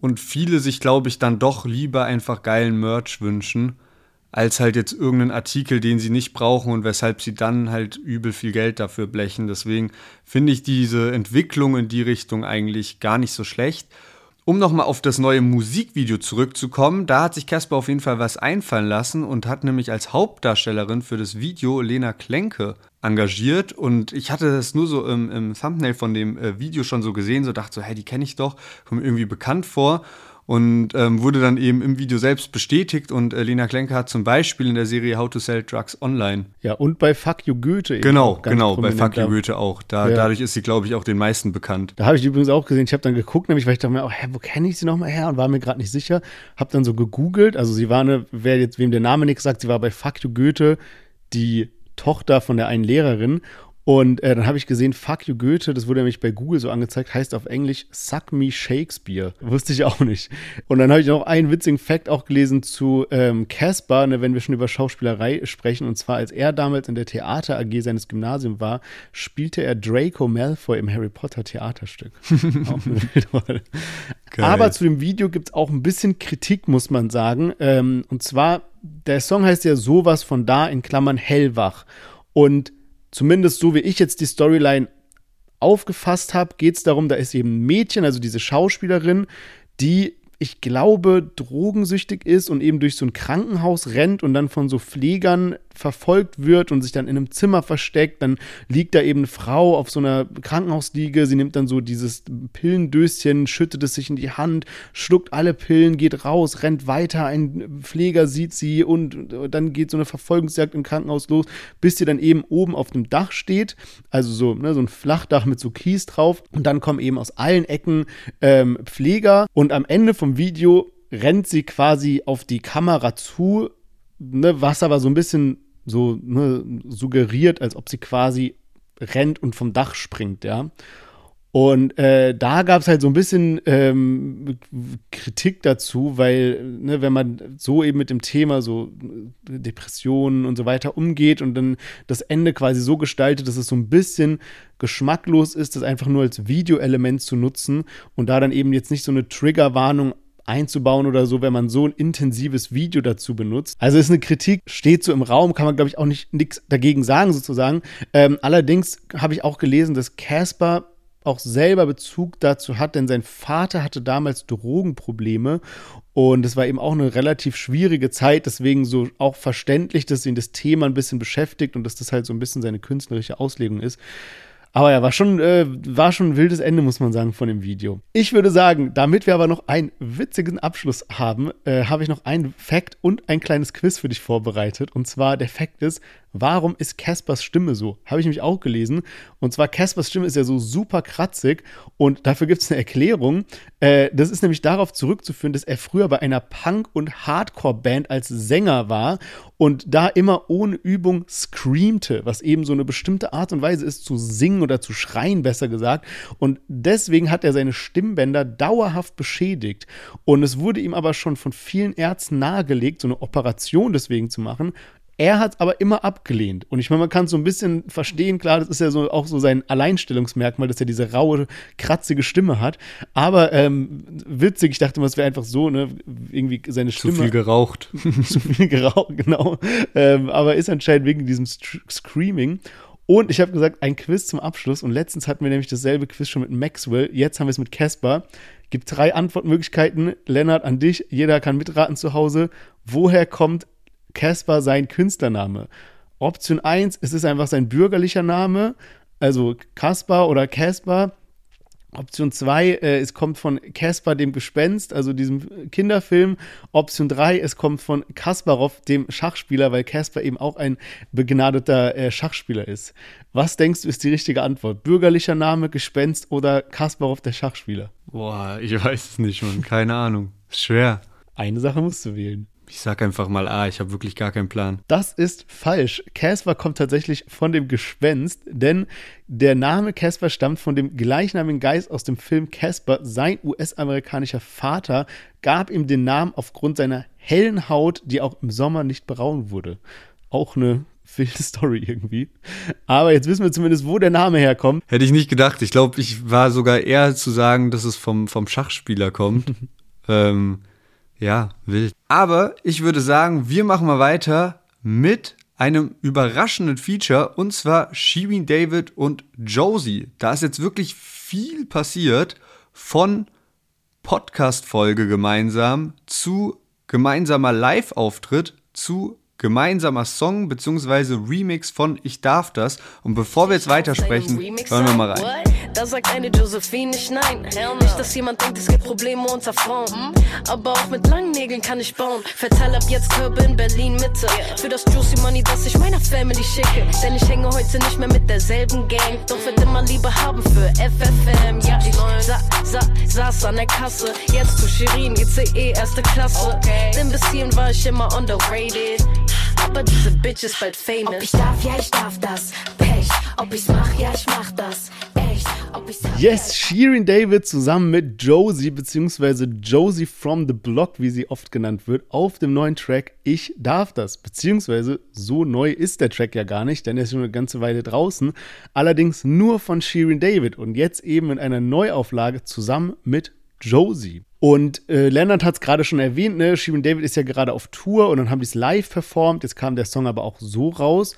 A: und viele sich, glaube ich, dann doch lieber einfach geilen Merch wünschen, als halt jetzt irgendeinen Artikel, den sie nicht brauchen und weshalb sie dann halt übel viel Geld dafür blechen. Deswegen finde ich diese Entwicklung in die Richtung eigentlich gar nicht so schlecht. Um nochmal auf das neue Musikvideo zurückzukommen, da hat sich Casper auf jeden Fall was einfallen lassen und hat nämlich als Hauptdarstellerin für das Video Lena Klenke engagiert. Und ich hatte das nur so im, im Thumbnail von dem äh, Video schon so gesehen, so dachte so, hey, die kenne ich doch, kommt mir irgendwie bekannt vor und ähm, wurde dann eben im Video selbst bestätigt. Und äh, Lena Klenke hat zum Beispiel in der Serie How to Sell Drugs Online.
B: Ja, und bei Fuck You Goethe.
A: Genau, genau, bei Fuck You Goethe auch. Da, ja. Dadurch ist sie, glaube ich, auch den meisten bekannt.
B: Da habe ich übrigens auch gesehen. Ich habe dann geguckt, nämlich, weil ich dachte mir, oh, hä, wo kenne ich sie nochmal her? Und war mir gerade nicht sicher. Habe dann so gegoogelt. Also sie war eine, wer jetzt, wem der Name nichts sagt, sie war bei Fuck You Goethe die Tochter von der einen Lehrerin und äh, dann habe ich gesehen, Fuck You Goethe, das wurde nämlich bei Google so angezeigt, heißt auf Englisch Suck Me Shakespeare. Wusste ich auch nicht. Und dann habe ich noch einen witzigen Fact auch gelesen zu ähm, Caspar, ne, wenn wir schon über Schauspielerei sprechen. Und zwar, als er damals in der Theater AG seines Gymnasiums war, spielte er Draco Malfoy im Harry Potter Theaterstück. Aber zu dem Video gibt es auch ein bisschen Kritik, muss man sagen. Ähm, und zwar, der Song heißt ja sowas von da in Klammern hellwach. Und zumindest so wie ich jetzt die Storyline aufgefasst habe, geht es darum, da ist eben ein Mädchen, also diese Schauspielerin, die ich glaube, drogensüchtig ist und eben durch so ein Krankenhaus rennt und dann von so Pflegern verfolgt wird und sich dann in einem Zimmer versteckt. Dann liegt da eben eine Frau auf so einer Krankenhausliege. Sie nimmt dann so dieses Pillendöschen, schüttet es sich in die Hand, schluckt alle Pillen, geht raus, rennt weiter. Ein Pfleger sieht sie und dann geht so eine Verfolgungsjagd im Krankenhaus los, bis sie dann eben oben auf dem Dach steht. Also so, ne, so ein Flachdach mit so Kies drauf. Und dann kommen eben aus allen Ecken ähm, Pfleger. Und am Ende vom Video rennt sie quasi auf die Kamera zu, ne, was aber so ein bisschen so ne, suggeriert, als ob sie quasi rennt und vom Dach springt, ja. Und äh, da gab es halt so ein bisschen ähm, Kritik dazu, weil, ne, wenn man so eben mit dem Thema so Depressionen und so weiter umgeht und dann das Ende quasi so gestaltet, dass es so ein bisschen geschmacklos ist, das einfach nur als Videoelement zu nutzen und da dann eben jetzt nicht so eine Triggerwarnung einzubauen oder so, wenn man so ein intensives Video dazu benutzt. Also ist eine Kritik, steht so im Raum, kann man, glaube ich, auch nicht nichts dagegen sagen, sozusagen. Ähm, allerdings habe ich auch gelesen, dass Casper auch selber Bezug dazu hat, denn sein Vater hatte damals Drogenprobleme und es war eben auch eine relativ schwierige Zeit, deswegen so auch verständlich, dass ihn das Thema ein bisschen beschäftigt und dass das halt so ein bisschen seine künstlerische Auslegung ist. Aber ja, war schon, äh, war schon ein wildes Ende, muss man sagen, von dem Video. Ich würde sagen, damit wir aber noch einen witzigen Abschluss haben, äh, habe ich noch einen Fact und ein kleines Quiz für dich vorbereitet. Und zwar der Fact ist, warum ist Caspers Stimme so? Habe ich nämlich auch gelesen. Und zwar Caspers Stimme ist ja so super kratzig und dafür gibt es eine Erklärung. Äh, das ist nämlich darauf zurückzuführen, dass er früher bei einer Punk- und Hardcore-Band als Sänger war und da immer ohne Übung screamte, was eben so eine bestimmte Art und Weise ist, zu singen oder zu schreien, besser gesagt. Und deswegen hat er seine Stimmbänder dauerhaft beschädigt. Und es wurde ihm aber schon von vielen Ärzten nahegelegt, so eine Operation deswegen zu machen. Er hat es aber immer abgelehnt. Und ich meine, man kann es so ein bisschen verstehen, klar, das ist ja so auch so sein Alleinstellungsmerkmal, dass er diese raue, kratzige Stimme hat. Aber ähm, witzig, ich dachte immer, es wäre einfach so, ne, irgendwie seine Stimme.
A: Zu viel geraucht.
B: zu viel geraucht, genau. Ähm, aber ist anscheinend wegen diesem St Screaming. Und ich habe gesagt, ein Quiz zum Abschluss. Und letztens hatten wir nämlich dasselbe Quiz schon mit Maxwell. Jetzt haben wir es mit Casper. Gibt drei Antwortmöglichkeiten. Lennart, an dich. Jeder kann mitraten zu Hause. Woher kommt Caspar sein Künstlername. Option 1, es ist einfach sein bürgerlicher Name, also Caspar oder Caspar. Option 2, äh, es kommt von Caspar dem Gespenst, also diesem Kinderfilm. Option 3, es kommt von Kasparov, dem Schachspieler, weil Caspar eben auch ein begnadeter äh, Schachspieler ist. Was denkst du ist die richtige Antwort? Bürgerlicher Name, Gespenst oder Kasparov, der Schachspieler?
A: Boah, ich weiß es nicht, Mann. Keine Ahnung. Ist schwer.
B: Eine Sache musst du wählen.
A: Ich sag einfach mal A, ich habe wirklich gar keinen Plan.
B: Das ist falsch. Casper kommt tatsächlich von dem Gespenst, denn der Name Casper stammt von dem gleichnamigen Geist aus dem Film Casper. Sein US-amerikanischer Vater gab ihm den Namen aufgrund seiner hellen Haut, die auch im Sommer nicht braun wurde. Auch eine wilde Story irgendwie. Aber jetzt wissen wir zumindest, wo der Name herkommt.
A: Hätte ich nicht gedacht. Ich glaube, ich war sogar eher zu sagen, dass es vom, vom Schachspieler kommt. ähm, ja, wild. Aber ich würde sagen, wir machen mal weiter mit einem überraschenden Feature und zwar Shirin David und Josie. Da ist jetzt wirklich viel passiert von Podcast-Folge gemeinsam zu gemeinsamer Live-Auftritt zu gemeinsamer Song bzw. Remix von Ich darf das. Und bevor wir jetzt weitersprechen, hören wir mal rein. Da sagt eine Josephine nicht nein. Nicht, dass jemand denkt, es gibt Probleme unter Frauen. Aber auch mit langen Nägeln kann ich bauen. Verteil ab jetzt Körbe in Berlin Mitte. Für das Juicy Money, das ich meiner Family schicke. Denn ich hänge heute nicht mehr mit derselben Gang. Doch wird immer Liebe haben für FFM. Ja, ich sa sa saß an der Kasse. Jetzt zu Shirin, ICE, erste Klasse. Denn bis hierhin war ich immer underrated. Aber diese Bitch ist bald famous. Ob ich darf, ja, ich darf das. Pech. Ob ich's mach, ja, ich mach das.
B: Yes, Shirin David zusammen mit Josie, beziehungsweise Josie from the Block, wie sie oft genannt wird, auf dem neuen Track Ich darf das. Beziehungsweise so neu ist der Track ja gar nicht, denn er ist schon eine ganze Weile draußen. Allerdings nur von Shirin David und jetzt eben in einer Neuauflage zusammen mit Josie. Und äh, Leonard hat es gerade schon erwähnt, ne? Shirin David ist ja gerade auf Tour und dann haben die es live performt. Jetzt kam der Song aber auch so raus.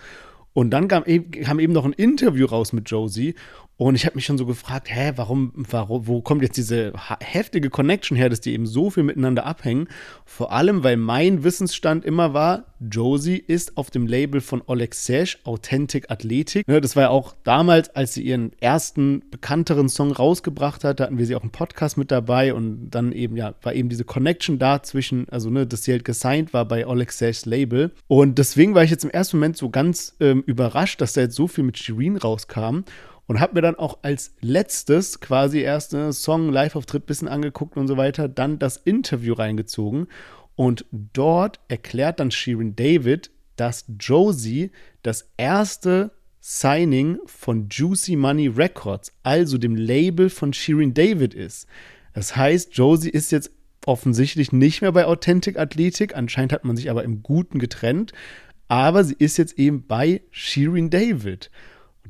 B: Und dann kam eben, kam eben noch ein Interview raus mit Josie und ich habe mich schon so gefragt, hä, warum, warum, wo kommt jetzt diese heftige Connection her, dass die eben so viel miteinander abhängen? Vor allem, weil mein Wissensstand immer war, Josie ist auf dem Label von Oleg Sesh, Authentic Athletic. Ne, das war ja auch damals, als sie ihren ersten bekannteren Song rausgebracht hat, da hatten wir sie auch im Podcast mit dabei und dann eben, ja, war eben diese Connection da zwischen, also, ne, dass sie halt gesigned war bei Oleg Seshs Label. Und deswegen war ich jetzt im ersten Moment so ganz ähm, überrascht, dass da jetzt so viel mit Shireen rauskam und habe mir dann auch als letztes quasi erst einen Song, Live-Auftritt bisschen angeguckt und so weiter, dann das Interview reingezogen. Und dort erklärt dann Shirin David, dass Josie das erste Signing von Juicy Money Records, also dem Label von Shirin David ist. Das heißt, Josie ist jetzt offensichtlich nicht mehr bei Authentic Athletic, anscheinend hat man sich aber im Guten getrennt, aber sie ist jetzt eben bei Shirin David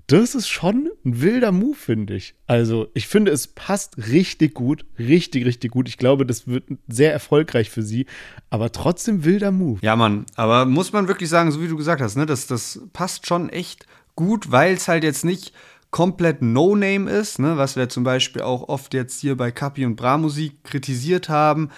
B: das ist schon ein wilder Move, finde ich. Also, ich finde, es passt richtig gut, richtig, richtig gut. Ich glaube, das wird sehr erfolgreich für sie, aber trotzdem wilder Move.
A: Ja, Mann, aber muss man wirklich sagen, so wie du gesagt hast, ne, das, das passt schon echt gut, weil es halt jetzt nicht komplett No-Name ist, ne, was wir zum Beispiel auch oft jetzt hier bei Kapi und Bra Musik kritisiert haben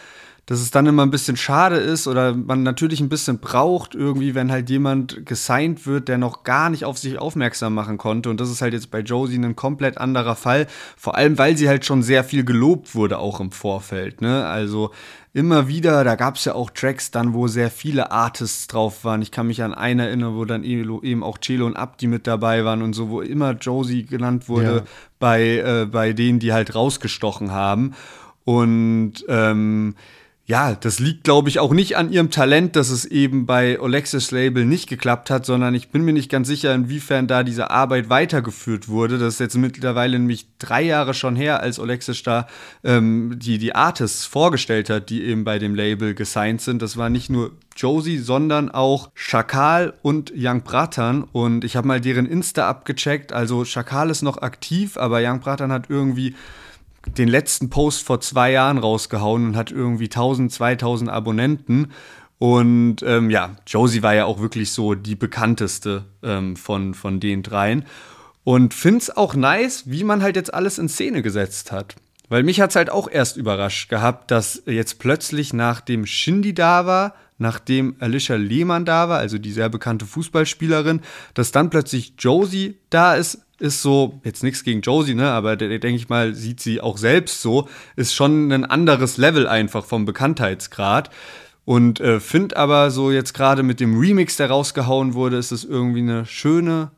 A: dass es dann immer ein bisschen schade ist oder man natürlich ein bisschen braucht, irgendwie, wenn halt jemand gesigned wird, der noch gar nicht auf sich aufmerksam machen konnte. Und das ist halt jetzt bei Josie ein komplett anderer Fall. Vor allem, weil sie halt schon sehr viel gelobt wurde, auch im Vorfeld. Ne? Also immer wieder, da gab es ja auch Tracks dann, wo sehr viele Artists drauf waren. Ich kann mich an einen erinnern, wo dann eben auch Celo und Abdi mit dabei waren und so, wo immer Josie genannt wurde ja. bei, äh, bei denen, die halt rausgestochen haben. Und ähm, ja, das liegt, glaube ich, auch nicht an ihrem Talent, dass es eben bei Alexis Label nicht geklappt hat, sondern ich bin mir nicht ganz sicher, inwiefern da diese Arbeit weitergeführt wurde. Das ist jetzt mittlerweile nämlich drei Jahre schon her, als Alexis da ähm, die, die Artists vorgestellt hat, die eben bei dem Label gesigned sind. Das war nicht nur Josie, sondern auch Schakal und Young Bratan. Und ich habe mal deren Insta abgecheckt. Also Schakal ist noch aktiv, aber Young Bratan hat irgendwie den letzten Post vor zwei Jahren rausgehauen und hat irgendwie 1000, 2000 Abonnenten. Und ähm, ja, Josie war ja auch wirklich so die bekannteste ähm, von, von den dreien. Und find's auch nice, wie man halt jetzt alles in Szene gesetzt hat. Weil mich hat's halt auch erst überrascht gehabt, dass jetzt plötzlich nachdem Shindy da war, nachdem Alicia Lehmann da war, also die sehr bekannte Fußballspielerin, dass dann plötzlich Josie da ist, ist so, jetzt nichts gegen Josie, ne, aber denke ich mal, sieht sie auch selbst so, ist schon ein anderes Level einfach vom Bekanntheitsgrad. Und äh, finde aber so jetzt gerade mit dem Remix, der rausgehauen wurde, ist es irgendwie eine schöne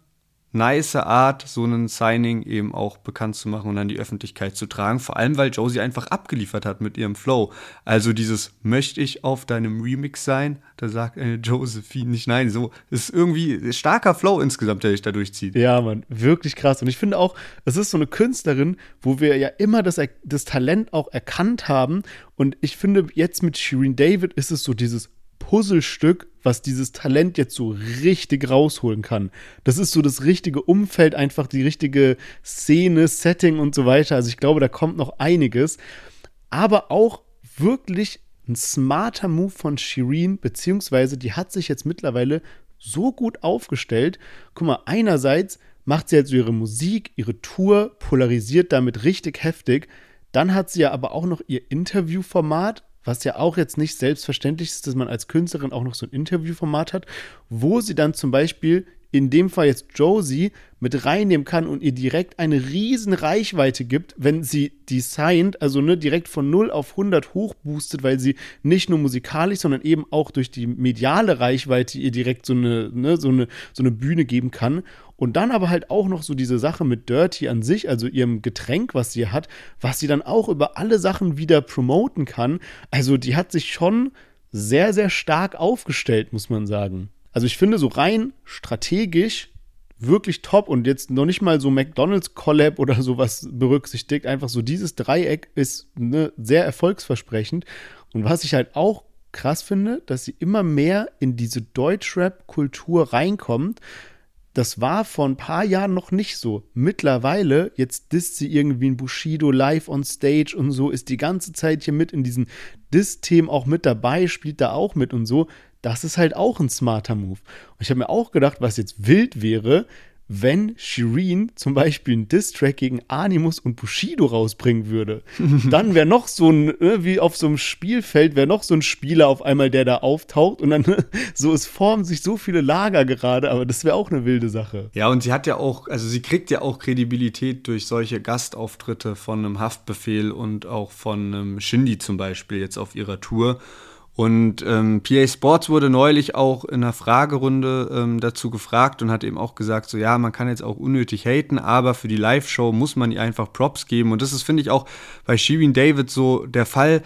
A: nice Art, so einen Signing eben auch bekannt zu machen und an die Öffentlichkeit zu tragen. Vor allem, weil Josie einfach abgeliefert hat mit ihrem Flow. Also dieses, möchte ich auf deinem Remix sein? Da sagt eine Josephine nicht nein. So ist irgendwie starker Flow insgesamt, der sich da durchzieht.
B: Ja, man, wirklich krass. Und ich finde auch, es ist so eine Künstlerin, wo wir ja immer das, das Talent auch erkannt haben. Und ich finde, jetzt mit Shireen David ist es so dieses Puzzlestück, was dieses Talent jetzt so richtig rausholen kann. Das ist so das richtige Umfeld, einfach die richtige Szene, Setting und so weiter. Also ich glaube, da kommt noch einiges. Aber auch wirklich ein smarter Move von Shireen, beziehungsweise die hat sich jetzt mittlerweile so gut aufgestellt. Guck mal, einerseits macht sie jetzt so ihre Musik, ihre Tour, polarisiert damit richtig heftig. Dann hat sie ja aber auch noch ihr Interviewformat, was ja auch jetzt nicht selbstverständlich ist, dass man als Künstlerin auch noch so ein Interviewformat hat, wo sie dann zum Beispiel in dem Fall jetzt Josie mit reinnehmen kann und ihr direkt eine riesen Reichweite gibt, wenn sie designt, also ne, direkt von 0 auf 100 hochboostet, weil sie nicht nur musikalisch, sondern eben auch durch die mediale Reichweite ihr direkt so eine, ne, so eine, so eine Bühne geben kann. Und dann aber halt auch noch so diese Sache mit Dirty an sich, also ihrem Getränk, was sie hat, was sie dann auch über alle Sachen wieder promoten kann. Also die hat sich schon sehr, sehr stark aufgestellt, muss man sagen. Also ich finde so rein strategisch wirklich top und jetzt noch nicht mal so McDonald's Collab oder sowas berücksichtigt. Einfach so dieses Dreieck ist ne, sehr erfolgsversprechend. Und was ich halt auch krass finde, dass sie immer mehr in diese Deutschrap-Kultur reinkommt. Das war vor ein paar Jahren noch nicht so. Mittlerweile, jetzt disst sie irgendwie ein Bushido live on stage und so, ist die ganze Zeit hier mit in diesen Diss-Themen auch mit dabei, spielt da auch mit und so das ist halt auch ein smarter Move. Und ich habe mir auch gedacht, was jetzt wild wäre, wenn Shireen zum Beispiel einen Diss-Track gegen Animus und Bushido rausbringen würde. dann wäre noch so ein, wie auf so einem Spielfeld, wäre noch so ein Spieler auf einmal, der da auftaucht und dann so, es formen sich so viele Lager gerade, aber das wäre auch eine wilde Sache.
A: Ja, und sie hat ja auch, also sie kriegt ja auch Kredibilität durch solche Gastauftritte von einem Haftbefehl und auch von einem Shindy zum Beispiel jetzt auf ihrer Tour. Und ähm, PA Sports wurde neulich auch in einer Fragerunde ähm, dazu gefragt und hat eben auch gesagt, so ja, man kann jetzt auch unnötig haten, aber für die Live-Show muss man ihr einfach Props geben. Und das ist, finde ich, auch bei Shirin David so der Fall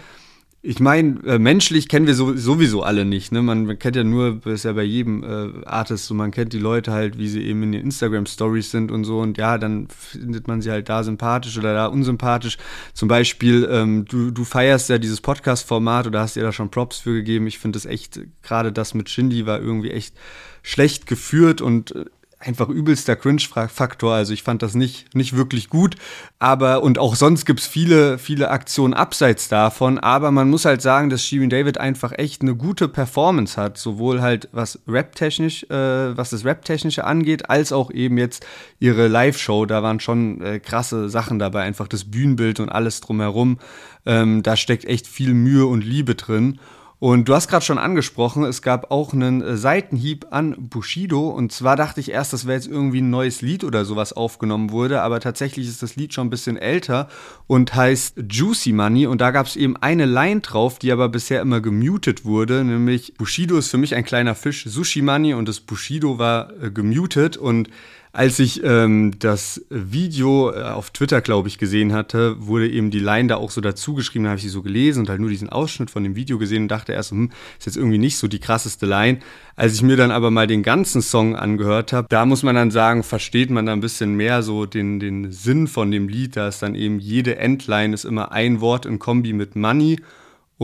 A: ich meine, äh, menschlich kennen wir so, sowieso alle nicht. Ne? Man, kennt ja nur, das ist ja bei jedem äh, Artist so, man kennt die Leute halt, wie sie eben in den Instagram-Stories sind und so. Und ja, dann findet man sie halt da sympathisch oder da unsympathisch. Zum Beispiel, ähm, du, du feierst ja dieses Podcast-Format oder hast dir da schon Props für gegeben. Ich finde das echt, gerade das mit Shindy war irgendwie echt schlecht geführt und äh, einfach übelster Cringe-Faktor. Also ich fand das nicht, nicht wirklich gut. Aber, und auch sonst gibt es viele, viele Aktionen abseits davon. Aber man muss halt sagen, dass Shirin David einfach echt eine gute Performance hat. Sowohl halt was Rap-technisch, äh, was das Rap-technische angeht, als auch eben jetzt ihre Live-Show. Da waren schon äh, krasse Sachen dabei. Einfach das Bühnenbild und alles drumherum. Ähm, da steckt echt viel Mühe und Liebe drin. Und du hast gerade schon angesprochen, es gab auch einen äh, Seitenhieb an Bushido. Und zwar dachte ich erst, das wäre jetzt irgendwie ein neues Lied oder sowas aufgenommen wurde. Aber tatsächlich ist das Lied schon ein bisschen älter und heißt Juicy Money. Und da gab es eben eine Line drauf, die aber bisher immer gemutet wurde. Nämlich Bushido ist für mich ein kleiner Fisch, Sushi Money. Und das Bushido war äh, gemutet. Und als ich ähm, das Video äh, auf Twitter, glaube ich, gesehen hatte, wurde eben die Line da auch so dazu geschrieben, da habe ich sie so gelesen und halt nur diesen Ausschnitt von dem Video gesehen und dachte erst, hm, ist jetzt irgendwie nicht so die krasseste Line. Als ich mir dann aber mal den ganzen Song angehört habe, da muss man dann sagen, versteht man da ein bisschen mehr so den, den Sinn von dem Lied. Da ist dann eben jede Endline ist immer ein Wort in Kombi mit Money.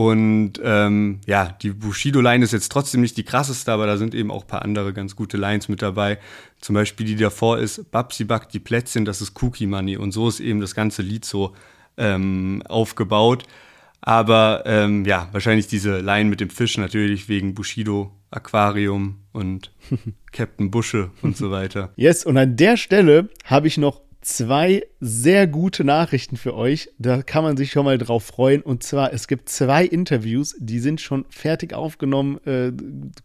A: Und ähm, ja, die Bushido-Line ist jetzt trotzdem nicht die krasseste, aber da sind eben auch ein paar andere ganz gute Lines mit dabei. Zum Beispiel die davor ist Babsi backt die Plätzchen, das ist Cookie Money. Und so ist eben das ganze Lied so ähm, aufgebaut. Aber ähm, ja, wahrscheinlich diese Line mit dem Fisch natürlich wegen Bushido Aquarium und Captain Busche und so weiter.
B: Yes, und an der Stelle habe ich noch zwei sehr gute Nachrichten für euch. Da kann man sich schon mal drauf freuen. Und zwar, es gibt zwei Interviews, die sind schon fertig aufgenommen, äh,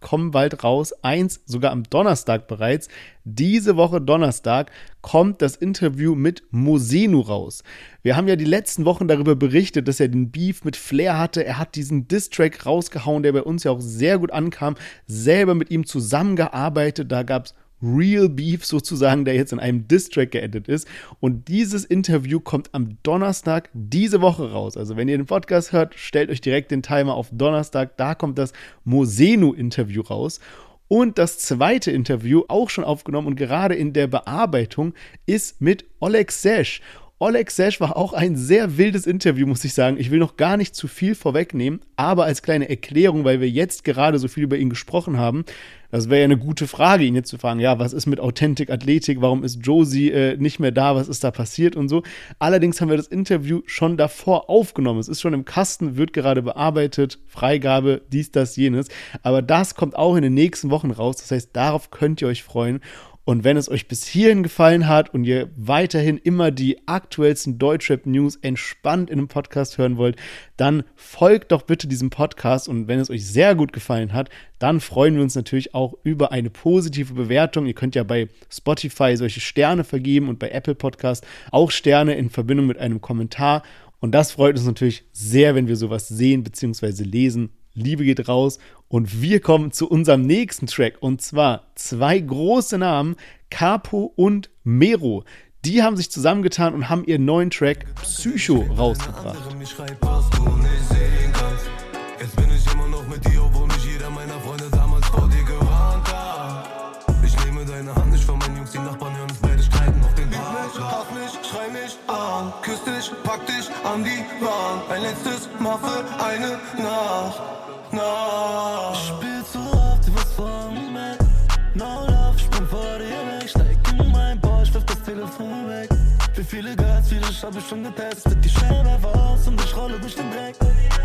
B: kommen bald raus. Eins sogar am Donnerstag bereits. Diese Woche Donnerstag kommt das Interview mit Mosenu raus. Wir haben ja die letzten Wochen darüber berichtet, dass er den Beef mit Flair hatte. Er hat diesen Diss-Track rausgehauen, der bei uns ja auch sehr gut ankam. Selber mit ihm zusammengearbeitet. Da gab es Real Beef sozusagen, der jetzt in einem Diss-Track geendet ist. Und dieses Interview kommt am Donnerstag diese Woche raus. Also wenn ihr den Podcast hört, stellt euch direkt den Timer auf Donnerstag. Da kommt das Mosenu-Interview raus. Und das zweite Interview, auch schon aufgenommen und gerade in der Bearbeitung, ist mit Oleg Sesh. Oleg Sesh war auch ein sehr wildes Interview, muss ich sagen. Ich will noch gar nicht zu viel vorwegnehmen, aber als kleine Erklärung, weil wir jetzt gerade so viel über ihn gesprochen haben, das wäre ja eine gute Frage, ihn jetzt zu fragen, ja, was ist mit Authentic Athletik, warum ist Josie äh, nicht mehr da, was ist da passiert und so. Allerdings haben wir das Interview schon davor aufgenommen. Es ist schon im Kasten, wird gerade bearbeitet, Freigabe, dies, das, jenes. Aber das kommt auch in den nächsten Wochen raus. Das heißt, darauf könnt ihr euch freuen. Und wenn es euch bis hierhin gefallen hat und ihr weiterhin immer die aktuellsten Deutschrap-News entspannt in einem Podcast hören wollt, dann folgt doch bitte diesem Podcast. Und wenn es euch sehr gut gefallen hat, dann freuen wir uns natürlich auch über eine positive Bewertung. Ihr könnt ja bei Spotify solche Sterne vergeben und bei Apple Podcast auch Sterne in Verbindung mit einem Kommentar. Und das freut uns natürlich sehr, wenn wir sowas sehen bzw. lesen. Liebe geht raus und wir kommen zu unserem nächsten Track und zwar zwei große Namen, Capo und Mero. Die haben sich zusammengetan und haben ihren neuen Track Psycho rausgebracht. Jetzt bin ich immer noch mit dir, obwohl mich jeder meiner Freunde damals vor dir gewarnt hat. Ich nehme deine Hand nicht von meinen Jungs, die Nachbarn hören uns beide streiten auf den Park. Hass mich, schrei mich an, küss dich, pack dich an die Wand. Ein letztes Mal für eine Nacht, Nacht. Spiel zu oft, du von mir. No love, ich bin vor dir weg, steig in mein Bosch, wirf das Telefon weg. Wie viele Girls, viele hab ich schon getestet. Die Scheibe war aus und ich rolle durch den Dreck.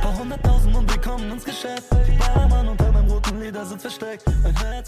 B: Paar hunderttausend und wir kommen ins Geschäft. Die Barmann unter meinem roten Leder sind versteckt.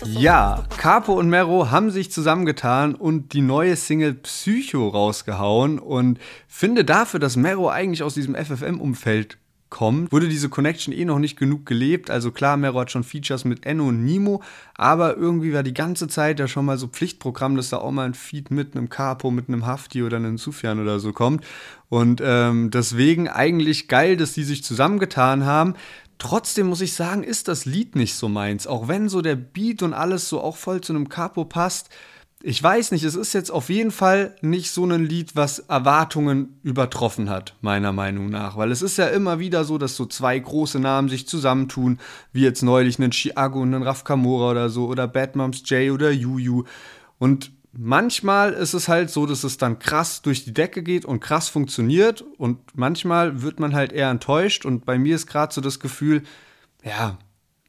A: Ja, Capo und Mero haben sich zusammengetan und die neue Single Psycho rausgehauen. Und finde dafür, dass Mero eigentlich aus diesem FFM-Umfeld kommt, wurde diese Connection eh noch nicht genug gelebt. Also klar, Mero hat schon Features mit Enno und Nimo, aber irgendwie war die ganze Zeit ja schon mal so Pflichtprogramm, dass da auch mal ein Feed mit einem Capo, mit einem Hafti oder einem Sufjan oder so kommt. Und ähm, deswegen eigentlich geil, dass die sich zusammengetan haben. Trotzdem muss ich sagen, ist das Lied nicht so meins. Auch wenn so der Beat und alles so auch voll zu einem Capo passt ich weiß nicht, es ist jetzt auf jeden Fall nicht so ein Lied, was Erwartungen übertroffen hat, meiner Meinung nach. Weil es ist ja immer wieder so, dass so zwei große Namen sich zusammentun, wie jetzt neulich einen Chiago und einen Raf Kamora oder so, oder Bad Moms J oder Juju. Und manchmal ist es halt so, dass es dann krass durch die Decke geht und krass funktioniert. Und manchmal wird man halt eher enttäuscht. Und bei mir ist gerade so das Gefühl, ja,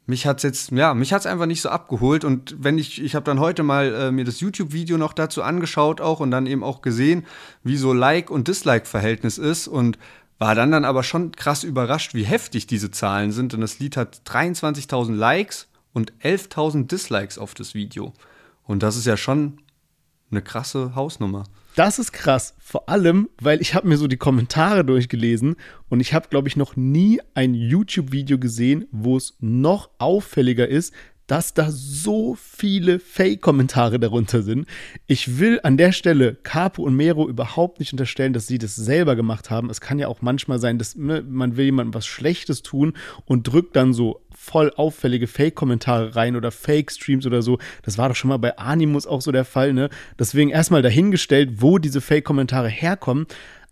A: mich hat's jetzt, ja, mich hat's einfach nicht so abgeholt. Und wenn ich, ich habe dann heute mal äh, mir das YouTube-Video noch dazu angeschaut auch und dann eben auch gesehen, wie so Like- und Dislike-Verhältnis ist und war dann dann aber schon krass überrascht, wie heftig diese Zahlen sind. Und das Lied hat 23.000 Likes und 11.000 Dislikes auf das Video. Und das ist ja schon eine krasse Hausnummer.
B: Das ist krass, vor allem, weil ich habe mir so die Kommentare durchgelesen und ich habe, glaube ich, noch nie ein YouTube-Video gesehen, wo es noch auffälliger ist, dass da so viele Fake-Kommentare darunter sind. Ich will an der Stelle Capo und Mero überhaupt nicht unterstellen, dass sie das selber gemacht haben. Es kann ja auch manchmal sein, dass ne, man will jemandem was Schlechtes tun und drückt dann so voll auffällige Fake-Kommentare rein oder Fake-Streams oder so. Das war doch schon mal bei Animus auch so der Fall, ne? Deswegen erstmal dahingestellt, wo diese Fake-Kommentare herkommen.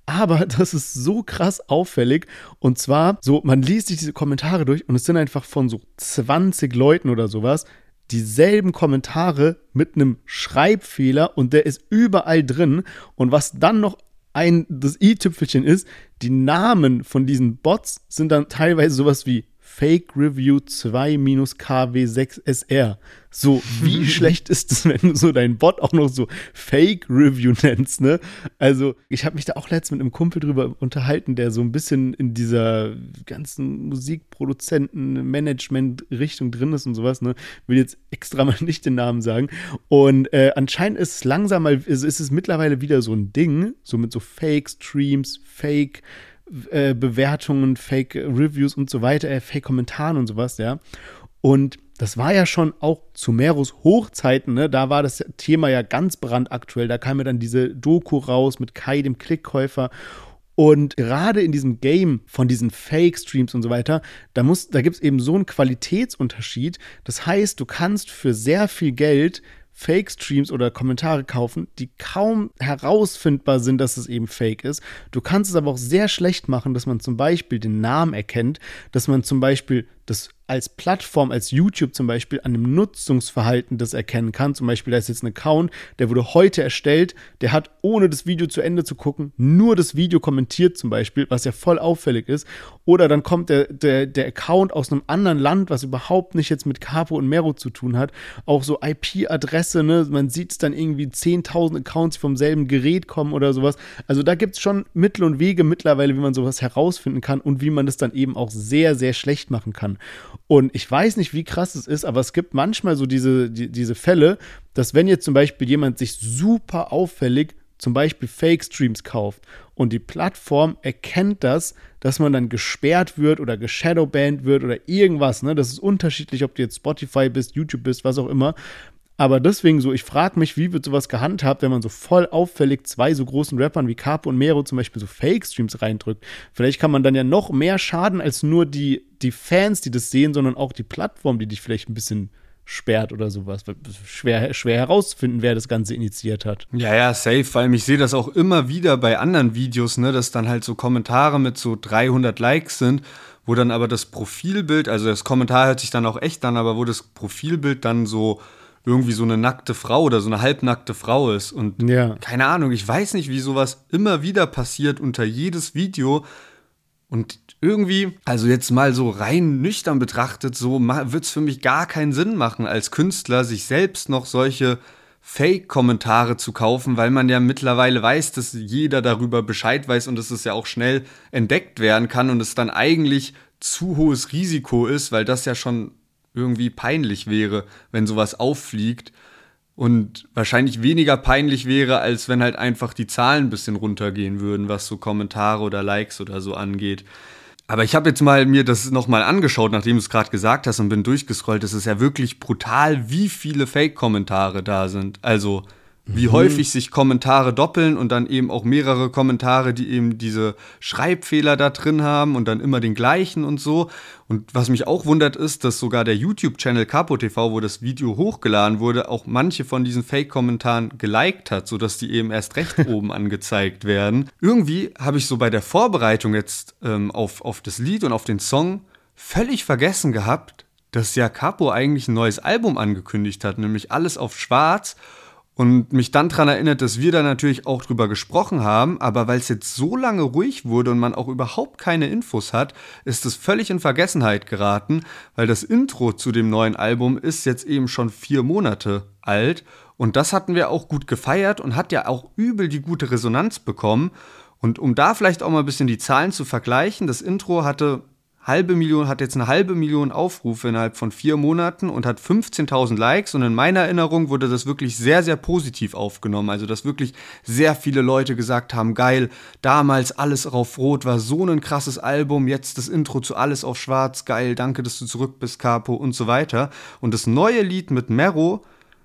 B: Aber das ist so krass auffällig. Und zwar, so, man liest sich diese Kommentare durch und es sind einfach von so 20 Leuten oder sowas dieselben Kommentare mit einem Schreibfehler und der ist überall drin. Und was dann noch ein das i-Tüpfelchen ist, die Namen von diesen Bots sind dann teilweise sowas wie Fake Review 2-KW6SR. So, wie schlecht ist es, wenn du so deinen Bot auch noch so Fake Review nennst, ne? Also, ich habe mich da auch letztens mit einem Kumpel drüber unterhalten, der so ein bisschen in dieser ganzen Musikproduzenten-Management-Richtung drin ist und sowas, ne? Will jetzt extra mal nicht den Namen sagen. Und äh, anscheinend ist es langsam mal, ist, ist es mittlerweile wieder so ein Ding, so mit so Fake-Streams, Fake- äh, Bewertungen, Fake-Reviews und so weiter, äh, Fake-Kommentaren und sowas, ja. Und das war ja schon auch zu Meros Hochzeiten, ne? Da war das Thema ja ganz brandaktuell. Da kam ja dann diese Doku raus mit Kai, dem Klickkäufer. Und gerade in diesem Game von diesen Fake-Streams und so weiter, da, da gibt es eben so einen Qualitätsunterschied. Das heißt, du kannst für sehr viel Geld Fake-Streams oder Kommentare kaufen, die kaum herausfindbar sind, dass es eben fake ist. Du kannst es aber auch sehr schlecht machen, dass man zum Beispiel den Namen erkennt, dass man zum Beispiel das als Plattform, als YouTube zum Beispiel, an dem Nutzungsverhalten das erkennen kann. Zum Beispiel, da ist jetzt ein Account, der wurde heute erstellt, der hat, ohne das Video zu Ende zu gucken, nur das Video kommentiert zum Beispiel, was ja voll auffällig ist. Oder dann kommt der, der, der Account aus einem anderen Land, was überhaupt nicht jetzt mit Capo und Mero zu tun hat. Auch so IP-Adresse, ne? Man sieht es dann irgendwie 10.000 Accounts, die vom selben Gerät kommen oder sowas. Also da gibt es schon Mittel und Wege mittlerweile, wie man sowas herausfinden kann und wie man das dann eben auch sehr, sehr schlecht machen kann. Und ich weiß nicht, wie krass es ist, aber es gibt manchmal so diese, die, diese Fälle, dass wenn jetzt zum Beispiel jemand sich super auffällig zum Beispiel Fake-Streams kauft und die Plattform erkennt das, dass man dann gesperrt wird oder geshadowbanned wird oder irgendwas. Ne? Das ist unterschiedlich, ob du jetzt Spotify bist, YouTube bist, was auch immer. Aber deswegen so, ich frage mich, wie wird sowas gehandhabt, wenn man so voll auffällig zwei so großen Rappern wie Capo und Mero zum Beispiel so Fake-Streams reindrückt. Vielleicht kann man dann ja noch mehr schaden als nur die, die Fans, die das sehen, sondern auch die Plattform, die dich vielleicht ein bisschen sperrt oder sowas. Schwer, schwer herauszufinden, wer das Ganze initiiert hat.
A: Ja, ja, safe, weil ich sehe das auch immer wieder bei anderen Videos, ne, dass dann halt so Kommentare mit so 300 Likes sind, wo dann aber das Profilbild, also das Kommentar hört sich dann auch echt an, aber wo das Profilbild dann so irgendwie so eine nackte Frau oder so eine halbnackte Frau ist. Und ja. keine Ahnung, ich weiß nicht, wie sowas immer wieder passiert unter jedes Video. Und irgendwie, also jetzt mal so rein nüchtern betrachtet, so wird es für mich gar keinen Sinn machen, als Künstler sich selbst noch solche Fake-Kommentare zu kaufen, weil man ja mittlerweile weiß, dass jeder darüber Bescheid weiß und dass es ja auch schnell entdeckt werden kann und es dann eigentlich zu hohes Risiko ist, weil das ja schon irgendwie peinlich wäre, wenn sowas auffliegt. Und wahrscheinlich weniger peinlich wäre, als wenn halt einfach die Zahlen ein bisschen runtergehen würden, was so Kommentare oder Likes oder so angeht. Aber ich habe jetzt mal mir das nochmal angeschaut, nachdem du es gerade gesagt hast und bin durchgescrollt. Es ist ja wirklich brutal, wie viele Fake-Kommentare da sind. Also wie mhm. häufig sich Kommentare doppeln und dann eben auch mehrere Kommentare, die eben diese Schreibfehler da drin haben und dann immer den gleichen und so. Und was mich auch wundert ist, dass sogar der YouTube-Channel Capo TV, wo das Video hochgeladen wurde, auch manche von diesen Fake-Kommentaren geliked hat, sodass die eben erst recht oben angezeigt werden. Irgendwie habe ich so bei der Vorbereitung jetzt ähm, auf, auf das Lied und auf den Song völlig vergessen gehabt, dass ja Capo eigentlich ein neues Album angekündigt hat, nämlich Alles auf Schwarz und mich dann daran erinnert, dass wir da natürlich auch drüber gesprochen haben, aber weil es jetzt so lange ruhig wurde und man auch überhaupt keine Infos hat, ist es völlig in Vergessenheit geraten, weil das Intro zu dem neuen Album ist jetzt eben schon vier Monate alt und das hatten wir auch gut gefeiert und hat ja auch übel die gute Resonanz bekommen. Und um da vielleicht auch mal ein bisschen die Zahlen zu vergleichen, das Intro hatte halbe Million, hat jetzt eine halbe Million Aufrufe innerhalb von vier Monaten und hat 15.000 Likes. Und in meiner Erinnerung wurde das wirklich sehr, sehr positiv aufgenommen. Also, dass wirklich sehr viele Leute gesagt haben, geil, damals alles auf Rot war so ein krasses Album, jetzt das Intro zu Alles auf Schwarz, geil, danke, dass du zurück bist, Capo und so weiter. Und das neue Lied mit Mero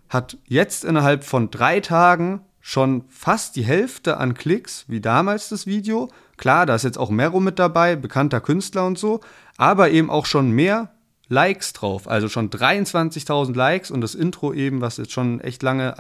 A: hat jetzt innerhalb von drei Tagen schon fast die Hälfte an Klicks wie damals das Video Klar, da ist jetzt auch Mero mit dabei, bekannter Künstler und so, aber eben auch schon mehr Likes drauf, also schon 23.000 Likes und das Intro eben, was jetzt schon echt lange,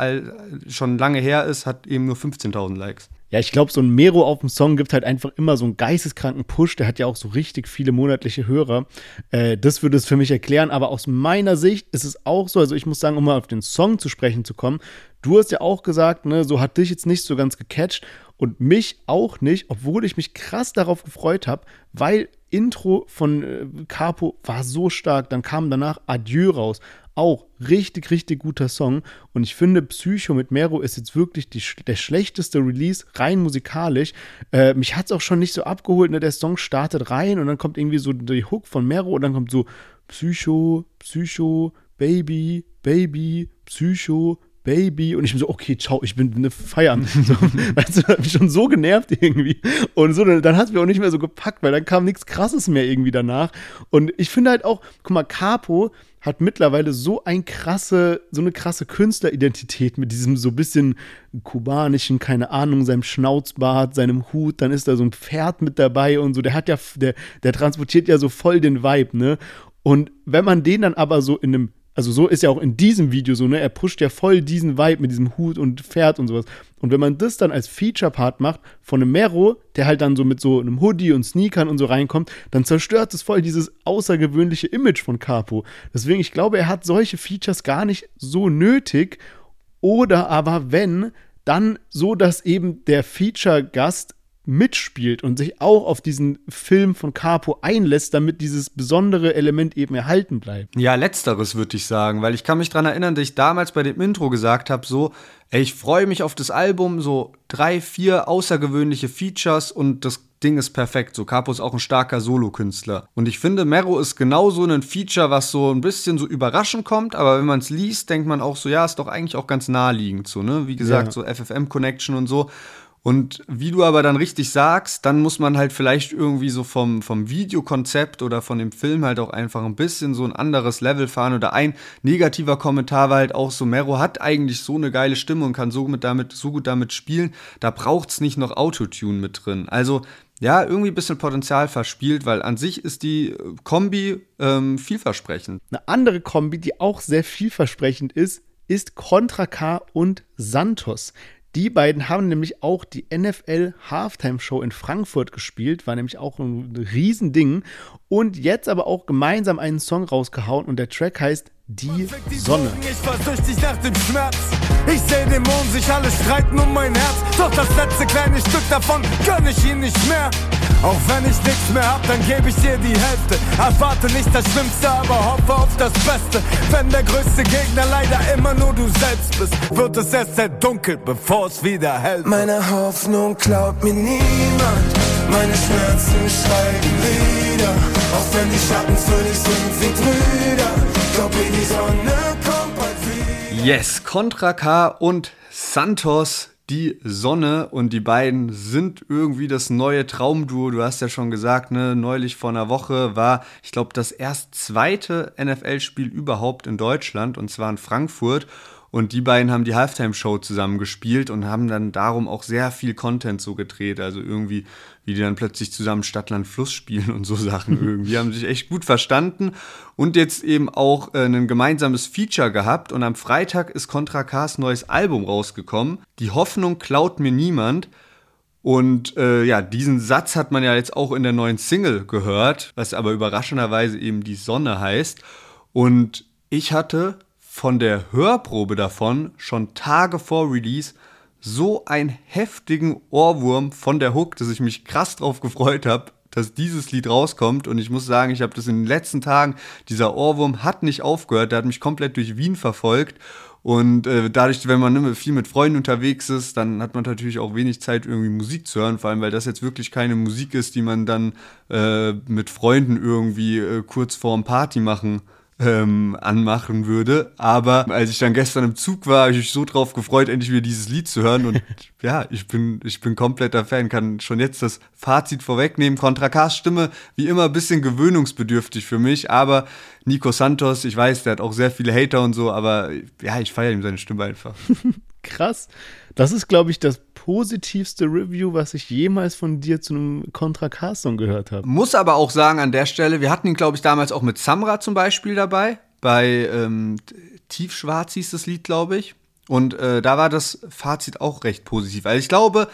A: schon lange her ist, hat eben nur 15.000 Likes.
B: Ja, ich glaube, so ein Mero auf dem Song gibt halt einfach immer so einen geisteskranken Push. Der hat ja auch so richtig viele monatliche Hörer. Äh, das würde es für mich erklären. Aber aus meiner Sicht ist es auch so, also ich muss sagen, um mal auf den Song zu sprechen zu kommen, du hast ja auch gesagt, ne, so hat dich jetzt nicht so ganz gecatcht und mich auch nicht, obwohl ich mich krass darauf gefreut habe, weil Intro von äh, Capo war so stark. Dann kam danach Adieu raus. Auch richtig, richtig guter Song. Und ich finde, Psycho mit Mero ist jetzt wirklich die, der schlechteste Release, rein musikalisch. Äh, mich hat es auch schon nicht so abgeholt. Ne? Der Song startet rein und dann kommt irgendwie so die Hook von Mero und dann kommt so Psycho, Psycho, Baby, Baby, Psycho, Baby. Und ich bin so, okay, ciao, ich bin eine Feiern. So, weißt du, hat mich schon so genervt irgendwie. Und so, dann hat es mir auch nicht mehr so gepackt, weil dann kam nichts Krasses mehr irgendwie danach. Und ich finde halt auch, guck mal, Capo hat mittlerweile so ein krasse, so eine krasse Künstleridentität mit diesem so bisschen kubanischen, keine Ahnung, seinem Schnauzbart, seinem Hut, dann ist da so ein Pferd mit dabei und so. Der hat ja, der, der transportiert ja so voll den Vibe, ne? Und wenn man den dann aber so in einem also so ist ja auch in diesem Video so, ne? Er pusht ja voll diesen Vibe mit diesem Hut und Pferd und sowas. Und wenn man das dann als Feature-Part macht von einem Mero, der halt dann so mit so einem Hoodie und Sneakern und so reinkommt, dann zerstört es voll dieses außergewöhnliche Image von Capo. Deswegen, ich glaube, er hat solche Features gar nicht so nötig. Oder aber wenn, dann so, dass eben der Feature-Gast mitspielt und sich auch auf diesen Film von Capo einlässt, damit dieses besondere Element eben erhalten bleibt.
A: Ja, letzteres würde ich sagen, weil ich kann mich daran erinnern, dass ich damals bei dem Intro gesagt habe, so, ey, ich freue mich auf das Album, so drei, vier außergewöhnliche Features und das Ding ist perfekt. So, Capo ist auch ein starker Solokünstler. Und ich finde, Mero ist genau so ein Feature, was so ein bisschen so überraschend kommt, aber wenn man es liest, denkt man auch so, ja, ist doch eigentlich auch ganz naheliegend. So, ne? Wie gesagt, ja. so FFM-Connection und so. Und wie du aber dann richtig sagst, dann muss man halt vielleicht irgendwie so vom, vom Videokonzept oder von dem Film halt auch einfach ein bisschen so ein anderes Level fahren. Oder ein negativer Kommentar war halt auch so, Mero hat eigentlich so eine geile Stimme und kann so, mit damit, so gut damit spielen, da braucht es nicht noch Autotune mit drin. Also ja, irgendwie ein bisschen Potenzial verspielt, weil an sich ist die Kombi ähm, vielversprechend.
B: Eine andere Kombi, die auch sehr vielversprechend ist, ist Contra K und Santos. Die beiden haben nämlich auch die NFL Halftime Show in Frankfurt gespielt, war nämlich auch ein Riesending. Und jetzt aber auch gemeinsam einen Song rausgehauen und der Track heißt Die Sonne. Ich war süchtig nach dem Schmerz. Ich seh den Mond, sich alle streiten um mein Herz. Doch das letzte kleine Stück davon gönn ich ihnen nicht mehr. Auch wenn ich nichts mehr hab, dann gebe ich dir die Hälfte. Erwarte nicht das Schlimmste, aber hoffe auf das Beste. Wenn der größte Gegner leider immer nur du selbst bist, wird es erst sehr dunkel, bevor es wieder hell wird.
C: Meine Hoffnung klaut mir niemand. Meine Schmerzen schreiben wieder. Auch wenn die Schatten für dich sind wie Brüder. Glaub mir, die Sonne kommt bald wieder.
A: Yes, Contra K und Santos die Sonne und die beiden sind irgendwie das neue Traumduo. Du hast ja schon gesagt, ne, neulich vor einer Woche war, ich glaube, das erst zweite NFL-Spiel überhaupt in Deutschland und zwar in Frankfurt. Und die beiden haben die Halftime-Show zusammen gespielt und haben dann darum auch sehr viel Content so gedreht. Also irgendwie, wie die dann plötzlich zusammen Stadtland Fluss spielen und so Sachen irgendwie. haben sich echt gut verstanden und jetzt eben auch äh, ein gemeinsames Feature gehabt. Und am Freitag ist Contra K's neues Album rausgekommen. Die Hoffnung klaut mir niemand. Und äh, ja, diesen Satz hat man ja jetzt auch in der neuen Single gehört, was aber überraschenderweise eben die Sonne heißt. Und ich hatte von der Hörprobe davon schon Tage vor Release so einen heftigen Ohrwurm von der Hook, dass ich mich krass drauf gefreut habe, dass dieses Lied rauskommt. Und ich muss sagen, ich habe das in den letzten Tagen, dieser Ohrwurm hat nicht aufgehört, der hat mich komplett durch Wien verfolgt. Und äh, dadurch, wenn man ne, viel mit Freunden unterwegs ist, dann hat man natürlich auch wenig Zeit, irgendwie Musik zu hören, vor allem weil das jetzt wirklich keine Musik ist, die man dann äh, mit Freunden irgendwie äh, kurz vorm Party machen ähm, anmachen würde. Aber als ich dann gestern im Zug war, habe ich mich so drauf gefreut, endlich wieder dieses Lied zu hören. Und ja, ich bin, ich bin kompletter Fan, kann schon jetzt das Fazit vorwegnehmen. Contra K's Stimme, wie immer, ein bisschen gewöhnungsbedürftig für mich, aber Nico Santos, ich weiß, der hat auch sehr viele Hater und so, aber ja, ich feiere ihm seine Stimme einfach.
B: Krass. Das ist, glaube ich, das positivste Review, was ich jemals von dir zu einem Contra K-Song gehört habe.
A: Muss aber auch sagen an der Stelle, wir hatten ihn, glaube ich, damals auch mit Samra zum Beispiel dabei. Bei ähm, Tiefschwarz hieß das Lied, glaube ich. Und äh, da war das Fazit auch recht positiv. Also ich glaube,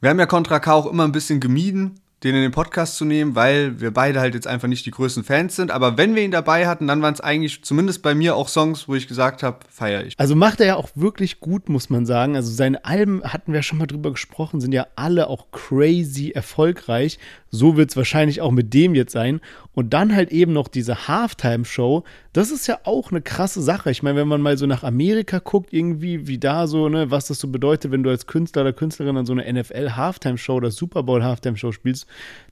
A: wir haben ja Contra K auch immer ein bisschen gemieden, den in den Podcast zu nehmen, weil wir beide halt jetzt einfach nicht die größten Fans sind. Aber wenn wir ihn dabei hatten, dann waren es eigentlich zumindest bei mir auch Songs, wo ich gesagt habe, feiere ich.
B: Also macht er ja auch wirklich gut, muss man sagen. Also seine Alben hatten wir schon mal drüber gesprochen, sind ja alle auch crazy erfolgreich. So wird es wahrscheinlich auch mit dem jetzt sein. Und dann halt eben noch diese Halftime-Show. Das ist ja auch eine krasse Sache. Ich meine, wenn man mal so nach Amerika guckt, irgendwie, wie da so, ne, was das so bedeutet, wenn du als Künstler oder Künstlerin an so eine NFL-Halftime-Show oder Super Bowl-Halftime-Show spielst,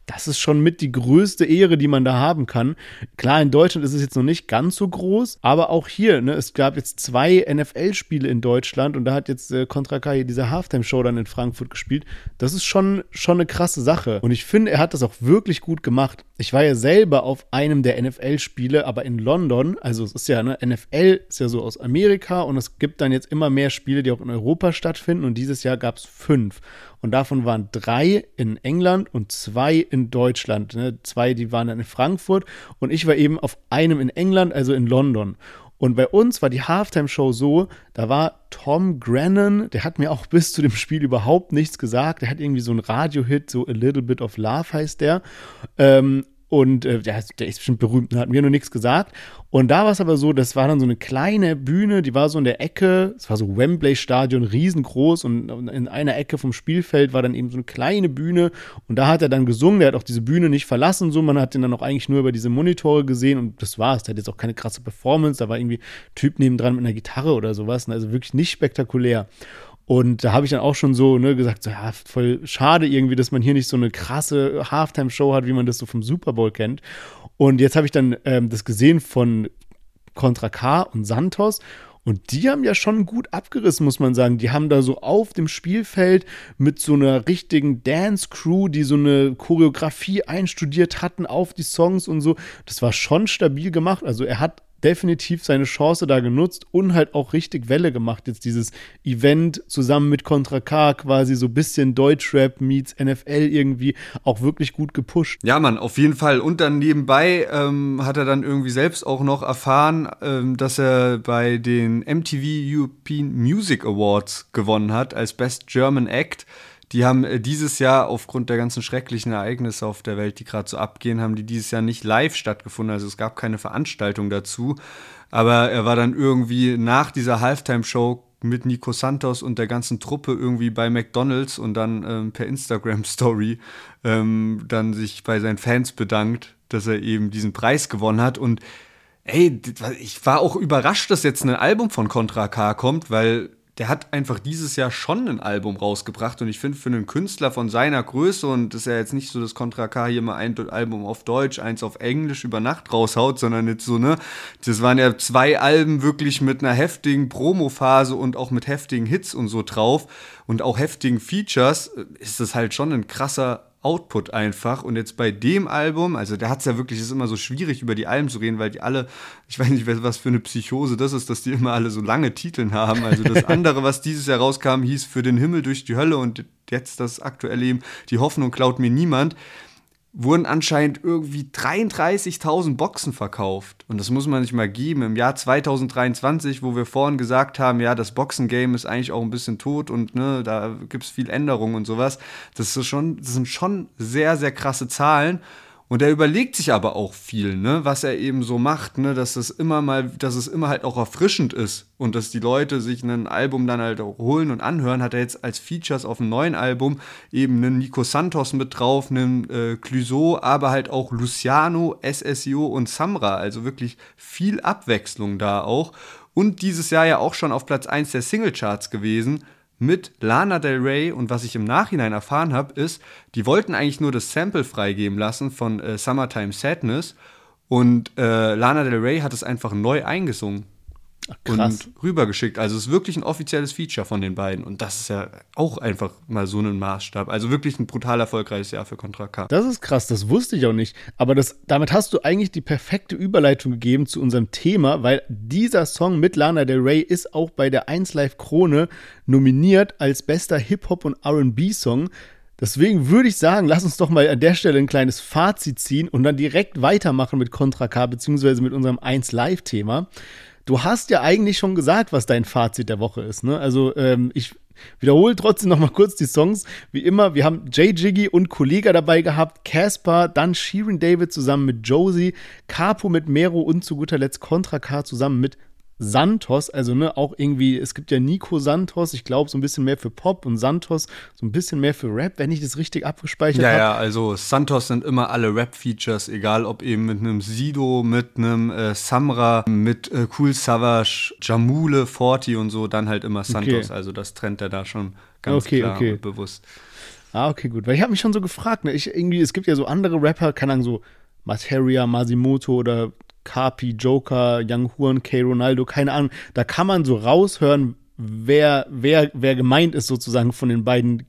B: das ist schon mit die größte Ehre, die man da haben kann. Klar, in Deutschland ist es jetzt noch nicht ganz so groß, aber auch hier, ne, es gab jetzt zwei NFL-Spiele in Deutschland und da hat jetzt äh, Contra K diese Halftime-Show dann in Frankfurt gespielt. Das ist schon, schon eine krasse Sache. Und ich finde, er hat das auch wirklich gut gemacht. Ich war ja selber auf einem der NFL-Spiele, aber in London. Also es ist ja, ne, NFL ist ja so aus Amerika und es gibt dann jetzt immer mehr Spiele, die auch in Europa stattfinden. Und dieses Jahr gab es fünf. Und davon waren drei in England und zwei in Deutschland. Ne? Zwei, die waren dann in Frankfurt und ich war eben auf einem in England, also in London. Und bei uns war die Halftime-Show so, da war Tom Grennan, der hat mir auch bis zu dem Spiel überhaupt nichts gesagt. Der hat irgendwie so einen Radio-Hit, so A Little Bit of Love heißt der. Ähm, und äh, der, der ist bestimmt berühmt, hat mir nur nichts gesagt. Und da war es aber so, das war dann so eine kleine Bühne, die war so in der Ecke, es war so Wembley-Stadion, riesengroß. Und in einer Ecke vom Spielfeld war dann eben so eine kleine Bühne. Und da hat er dann gesungen, der hat auch diese Bühne nicht verlassen, so, man hat ihn dann auch eigentlich nur über diese Monitore gesehen. Und das war's, der hat jetzt auch keine krasse Performance, da war irgendwie Typ nebendran mit einer Gitarre oder sowas, also wirklich nicht spektakulär. Und da habe ich dann auch schon so ne, gesagt, so, ja, voll schade irgendwie, dass man hier nicht so eine krasse Halftime-Show hat, wie man das so vom Super Bowl kennt. Und jetzt habe ich dann ähm, das gesehen von Contra K und Santos. Und die haben ja schon gut abgerissen, muss man sagen. Die haben da so auf dem Spielfeld mit so einer richtigen Dance-Crew, die so eine Choreografie einstudiert hatten auf die Songs und so. Das war schon stabil gemacht. Also er hat definitiv seine Chance da genutzt und halt auch richtig Welle gemacht. Jetzt dieses Event zusammen mit Contra K quasi so ein bisschen Deutschrap meets NFL irgendwie auch wirklich gut gepusht.
A: Ja, Mann, auf jeden Fall. Und dann nebenbei ähm, hat er dann irgendwie selbst auch noch erfahren, ähm, dass er bei den MTV European Music Awards gewonnen hat als Best German Act. Die haben äh, dieses Jahr aufgrund der ganzen schrecklichen Ereignisse auf der Welt, die gerade so abgehen, haben die dieses Jahr nicht live stattgefunden. Also es gab keine Veranstaltung dazu. Aber er war dann irgendwie nach dieser Halftime-Show mit Nico Santos und der ganzen Truppe irgendwie bei McDonalds und dann ähm, per Instagram-Story ähm, dann sich bei seinen Fans bedankt, dass er eben diesen Preis gewonnen hat. Und ey, ich war auch überrascht, dass jetzt ein Album von Contra K kommt, weil der hat einfach dieses Jahr schon ein Album rausgebracht und ich finde für einen Künstler von seiner Größe und das ist ja jetzt nicht so, dass Contra K hier mal ein Album auf Deutsch, eins auf Englisch über Nacht raushaut, sondern jetzt so, ne, das waren ja zwei Alben wirklich mit einer heftigen Promophase und auch mit heftigen Hits und so drauf und auch heftigen Features, ist das halt schon ein krasser Output einfach. Und jetzt bei dem Album, also der hat es ja wirklich, ist immer so schwierig, über die Alben zu reden, weil die alle, ich weiß nicht, was für eine Psychose das ist, dass die immer alle so lange Titeln haben. Also das andere, was dieses Jahr rauskam, hieß Für den Himmel durch die Hölle und jetzt das aktuelle eben, Die Hoffnung klaut mir niemand wurden anscheinend irgendwie 33.000 Boxen verkauft. Und das muss man sich mal geben. Im Jahr 2023, wo wir vorhin gesagt haben, ja, das Boxengame ist eigentlich auch ein bisschen tot und ne, da gibt es viel Änderungen und sowas. Das, ist schon, das sind schon sehr, sehr krasse Zahlen. Und er überlegt sich aber auch viel, ne, was er eben so macht, ne, dass es immer mal, dass es immer halt auch erfrischend ist. Und dass die Leute sich ein Album dann halt auch holen und anhören, hat er jetzt als Features auf dem neuen Album eben einen Nico Santos mit drauf, einen äh, Clouseau, aber halt auch Luciano, SSIO und Samra, also wirklich viel Abwechslung da auch. Und dieses Jahr ja auch schon auf Platz 1 der Singlecharts gewesen mit Lana Del Rey und was ich im Nachhinein erfahren habe, ist, die wollten eigentlich nur das Sample freigeben lassen von äh, Summertime Sadness und äh, Lana Del Rey hat es einfach neu eingesungen. Krass. und rübergeschickt. Also es ist wirklich ein offizielles Feature von den beiden. Und das ist ja auch einfach mal so ein Maßstab. Also wirklich ein brutal erfolgreiches Jahr für Contra K.
B: Das ist krass, das wusste ich auch nicht. Aber das, damit hast du eigentlich die perfekte Überleitung gegeben zu unserem Thema, weil dieser Song mit Lana Del Rey ist auch bei der 1 Live Krone nominiert als bester Hip-Hop und RB-Song. Deswegen würde ich sagen, lass uns doch mal an der Stelle ein kleines Fazit ziehen und dann direkt weitermachen mit Contra K, beziehungsweise mit unserem 1 Live-Thema. Du hast ja eigentlich schon gesagt, was dein Fazit der Woche ist. Ne? Also ähm, ich wiederhole trotzdem noch mal kurz die Songs. Wie immer, wir haben Jay Jiggy und Kollega dabei gehabt, Casper, dann Sheeran David zusammen mit Josie, Capo mit Mero und zu guter Letzt Contra K zusammen mit Santos, also ne, auch irgendwie, es gibt ja Nico Santos, ich glaube, so ein bisschen mehr für Pop und Santos so ein bisschen mehr für Rap, wenn ich das richtig abgespeichert habe.
A: Ja, ja, also Santos sind immer alle Rap-Features, egal ob eben mit einem Sido, mit einem äh, Samra, mit äh, Cool Savage, Jamule, Forti und so, dann halt immer Santos. Okay. Also das trennt er da schon ganz okay, klar okay. und bewusst.
B: Ah, okay, gut. Weil ich habe mich schon so gefragt, ne? ich irgendwie, es gibt ja so andere Rapper, keine Ahnung, so Materia, Masimoto oder Carpi, Joker, Young Huan, K. Ronaldo, keine Ahnung. Da kann man so raushören, wer, wer, wer gemeint ist sozusagen von den beiden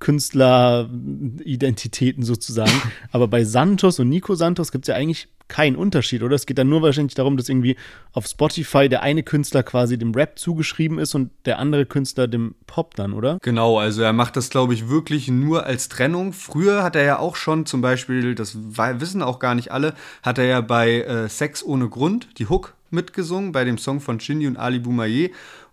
B: Künstleridentitäten sozusagen. Aber bei Santos und Nico Santos gibt es ja eigentlich keinen Unterschied, oder? Es geht dann nur wahrscheinlich darum, dass irgendwie auf Spotify der eine Künstler quasi dem Rap zugeschrieben ist und der andere Künstler dem Pop dann, oder?
A: Genau, also er macht das, glaube ich, wirklich nur als Trennung. Früher hat er ja auch schon zum Beispiel, das wissen auch gar nicht alle, hat er ja bei äh, Sex ohne Grund die Hook mitgesungen, bei dem Song von Shindy und Ali Boumaier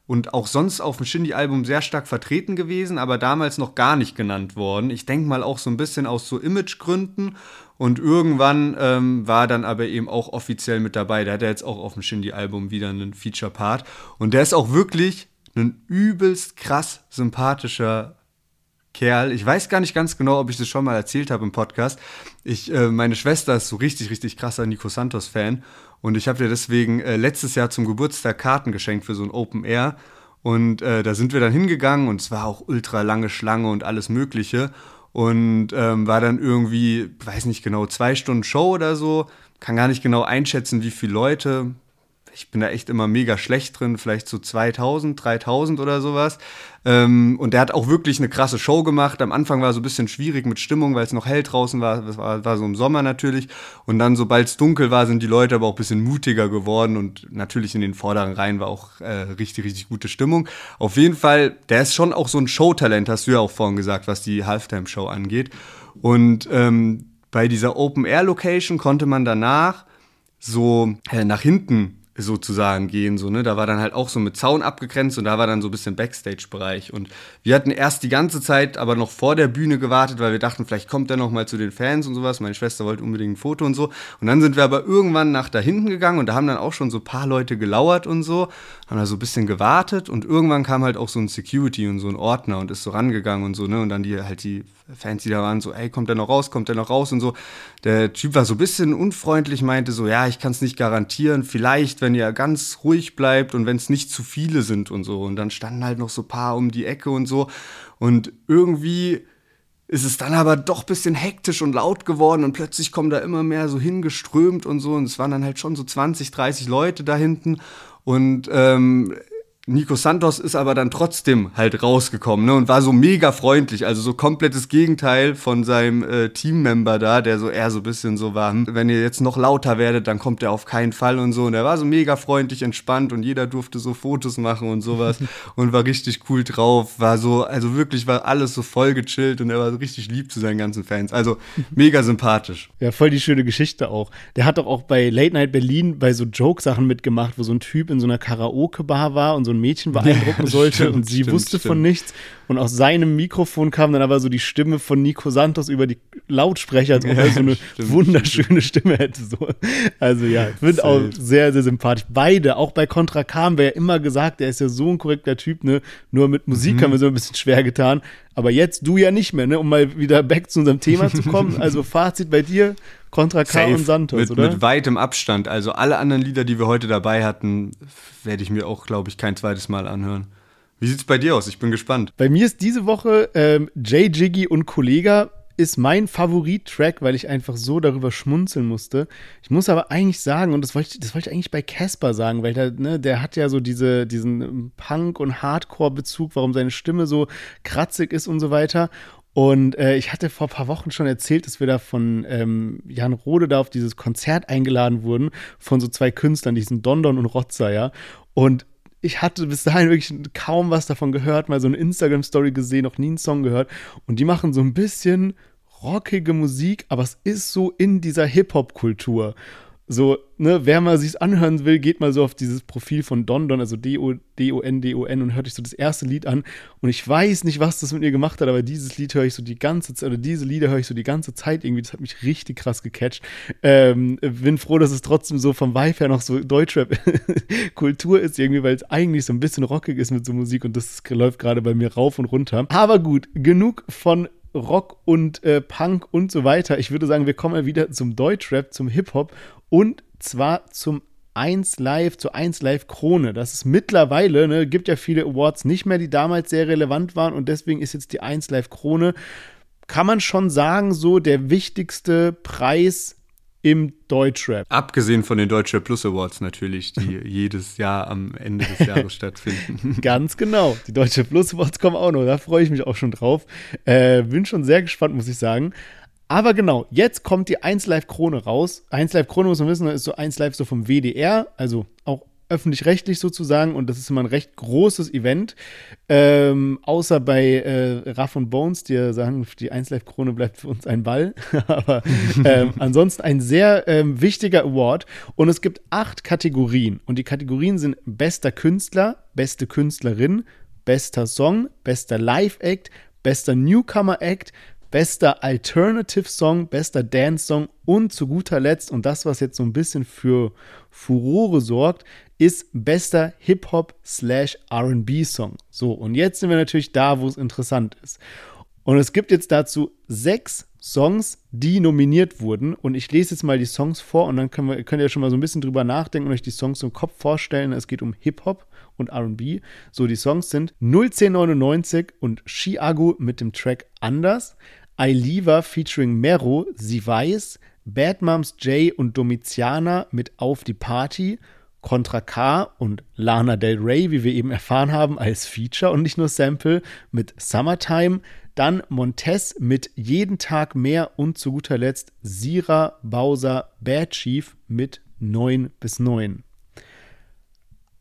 A: und auch sonst auf dem Shindy-Album sehr stark vertreten gewesen, aber damals noch gar nicht genannt worden. Ich denke mal auch so ein bisschen aus so Imagegründen. Und irgendwann ähm, war dann aber eben auch offiziell mit dabei. Da hat er jetzt auch auf dem Shindy-Album wieder einen Feature-Part. Und der ist auch wirklich ein übelst krass sympathischer Kerl. Ich weiß gar nicht ganz genau, ob ich das schon mal erzählt habe im Podcast. Ich, äh, meine Schwester ist so richtig, richtig krasser Nico Santos-Fan. Und ich habe dir deswegen äh, letztes Jahr zum Geburtstag Karten geschenkt für so ein Open Air. Und äh, da sind wir dann hingegangen und es war auch ultra lange Schlange und alles Mögliche. Und ähm, war dann irgendwie, weiß nicht genau, zwei Stunden Show oder so. Kann gar nicht genau einschätzen, wie viele Leute ich bin da echt immer mega schlecht drin, vielleicht so 2000, 3000 oder sowas. Ähm, und der hat auch wirklich eine krasse Show gemacht. Am Anfang war es so ein bisschen schwierig mit Stimmung, weil es noch hell draußen war. Das war, war so im Sommer natürlich. Und dann, sobald es dunkel war, sind die Leute aber auch ein bisschen mutiger geworden. Und natürlich in den vorderen Reihen war auch äh, richtig, richtig gute Stimmung. Auf jeden Fall, der ist schon auch so ein Showtalent, hast du ja auch vorhin gesagt, was die Halftime-Show angeht. Und ähm, bei dieser Open-Air-Location konnte man danach so äh, nach hinten sozusagen gehen. So, ne? Da war dann halt auch so mit Zaun abgegrenzt und da war dann so ein bisschen Backstage-Bereich. Und wir hatten erst die ganze Zeit aber noch vor der Bühne gewartet, weil wir dachten, vielleicht kommt er noch mal zu den Fans und sowas. Meine Schwester wollte unbedingt ein Foto und so. Und dann sind wir aber irgendwann nach da hinten gegangen und da haben dann auch schon so ein paar Leute gelauert und so, haben da so ein bisschen gewartet und irgendwann kam halt auch so ein Security und so ein Ordner und ist so rangegangen und so, ne? Und dann die halt die Fans, die da waren, so, ey, kommt der noch raus, kommt der noch raus und so. Der Typ war so ein bisschen unfreundlich, meinte so, ja, ich kann es nicht garantieren, vielleicht, wenn ihr ganz ruhig bleibt und wenn es nicht zu viele sind und so. Und dann standen halt noch so ein paar um die Ecke und so. Und irgendwie ist es dann aber doch ein bisschen hektisch und laut geworden und plötzlich kommen da immer mehr so hingeströmt und so. Und es waren dann halt schon so 20, 30 Leute da hinten. Und ähm, Nico Santos ist aber dann trotzdem halt rausgekommen ne, und war so mega freundlich, also so komplettes Gegenteil von seinem äh, Teammember da, der so eher so ein bisschen so war, hm, wenn ihr jetzt noch lauter werdet, dann kommt er auf keinen Fall und so. Und er war so mega freundlich, entspannt und jeder durfte so Fotos machen und sowas und war richtig cool drauf, war so, also wirklich war alles so voll gechillt und er war so richtig lieb zu seinen ganzen Fans. Also mega sympathisch.
B: Ja, voll die schöne Geschichte auch. Der hat doch auch bei Late Night Berlin bei so Joke-Sachen mitgemacht, wo so ein Typ in so einer Karaoke-Bar war und so ein Mädchen beeindrucken ja, sollte stimmt, und sie stimmt, wusste stimmt. von nichts. Und aus seinem Mikrofon kam dann aber so die Stimme von Nico Santos über die Lautsprecher, als ob er so eine wunderschöne Stimme hätte. So. Also ja, ich finde auch sehr, sehr sympathisch. Beide, auch bei Contra K haben wir ja immer gesagt, er ist ja so ein korrekter Typ, ne? Nur mit Musik mhm. haben wir so ein bisschen schwer getan. Aber jetzt du ja nicht mehr, ne? Um mal wieder back zu unserem Thema zu kommen. Also Fazit bei dir, Contra K Safe. und Santos,
A: mit,
B: oder?
A: Mit weitem Abstand. Also alle anderen Lieder, die wir heute dabei hatten, werde ich mir auch, glaube ich, kein zweites Mal anhören. Wie sieht's bei dir aus? Ich bin gespannt.
B: Bei mir ist diese Woche ähm, Jay Jiggy und Kollega ist mein Favorit-Track, weil ich einfach so darüber schmunzeln musste. Ich muss aber eigentlich sagen, und das wollte ich, das wollte ich eigentlich bei Casper sagen, weil der, ne, der hat ja so diese, diesen Punk- und Hardcore-Bezug, warum seine Stimme so kratzig ist und so weiter. Und äh, ich hatte vor ein paar Wochen schon erzählt, dass wir da von ähm, Jan Rode da auf dieses Konzert eingeladen wurden von so zwei Künstlern, diesen Dondon und Rotzer, ja. Und ich hatte bis dahin wirklich kaum was davon gehört, mal so eine Instagram-Story gesehen, noch nie einen Song gehört. Und die machen so ein bisschen rockige Musik, aber es ist so in dieser Hip-Hop-Kultur. So, ne, wer mal sich's anhören will, geht mal so auf dieses Profil von Don Don, also D-O-D-O-N-D-O-N und hört euch so das erste Lied an. Und ich weiß nicht, was das mit mir gemacht hat, aber dieses Lied höre ich so die ganze Zeit, oder diese Lieder höre ich so die ganze Zeit irgendwie. Das hat mich richtig krass gecatcht. Ähm, bin froh, dass es trotzdem so vom Vibe her noch so Deutschrap-Kultur ist irgendwie, weil es eigentlich so ein bisschen rockig ist mit so Musik und das läuft gerade bei mir rauf und runter. Aber gut, genug von Rock und äh, Punk und so weiter. Ich würde sagen, wir kommen wieder zum Deutschrap, zum Hip-Hop und zwar zum 1 Live, zur 1 Live Krone. Das ist mittlerweile, ne, gibt ja viele Awards nicht mehr, die damals sehr relevant waren und deswegen ist jetzt die 1 Live Krone, kann man schon sagen, so der wichtigste Preis im Deutschrap.
A: Abgesehen von den Deutschrap Plus Awards natürlich, die jedes Jahr am Ende des Jahres stattfinden.
B: Ganz genau. Die Deutschrap Plus Awards kommen auch noch. Da freue ich mich auch schon drauf. Äh, bin schon sehr gespannt, muss ich sagen. Aber genau, jetzt kommt die 1 Live Krone raus. 1 Live Krone muss man wissen, ist so 1 Live so vom WDR, also auch öffentlich-rechtlich sozusagen und das ist immer ein recht großes Event. Ähm, außer bei äh, Raff und Bones, die sagen, die 1 Live Krone bleibt für uns ein Ball. Aber ähm, ansonsten ein sehr ähm, wichtiger Award und es gibt acht Kategorien und die Kategorien sind bester Künstler, beste Künstlerin, bester Song, bester Live-Act, bester Newcomer-Act, bester Alternative Song, bester Dance Song und zu guter Letzt, und das, was jetzt so ein bisschen für Furore sorgt, ist bester Hip-Hop slash RB-Song. So, und jetzt sind wir natürlich da, wo es interessant ist. Und es gibt jetzt dazu sechs Songs, die nominiert wurden. Und ich lese jetzt mal die Songs vor und dann wir, könnt ihr schon mal so ein bisschen drüber nachdenken und euch die Songs im Kopf vorstellen. Es geht um Hip-Hop und RB. So, die Songs sind 01099 und Chiago mit dem Track Anders. I Leave featuring Mero, Sie weiß, Bad Moms J und Domitiana mit Auf die Party, Contra K und Lana Del Rey, wie wir eben erfahren haben, als Feature und nicht nur Sample mit Summertime, dann Montez mit Jeden Tag mehr und zu guter Letzt Sira Bowser Bad Chief mit 9 bis 9.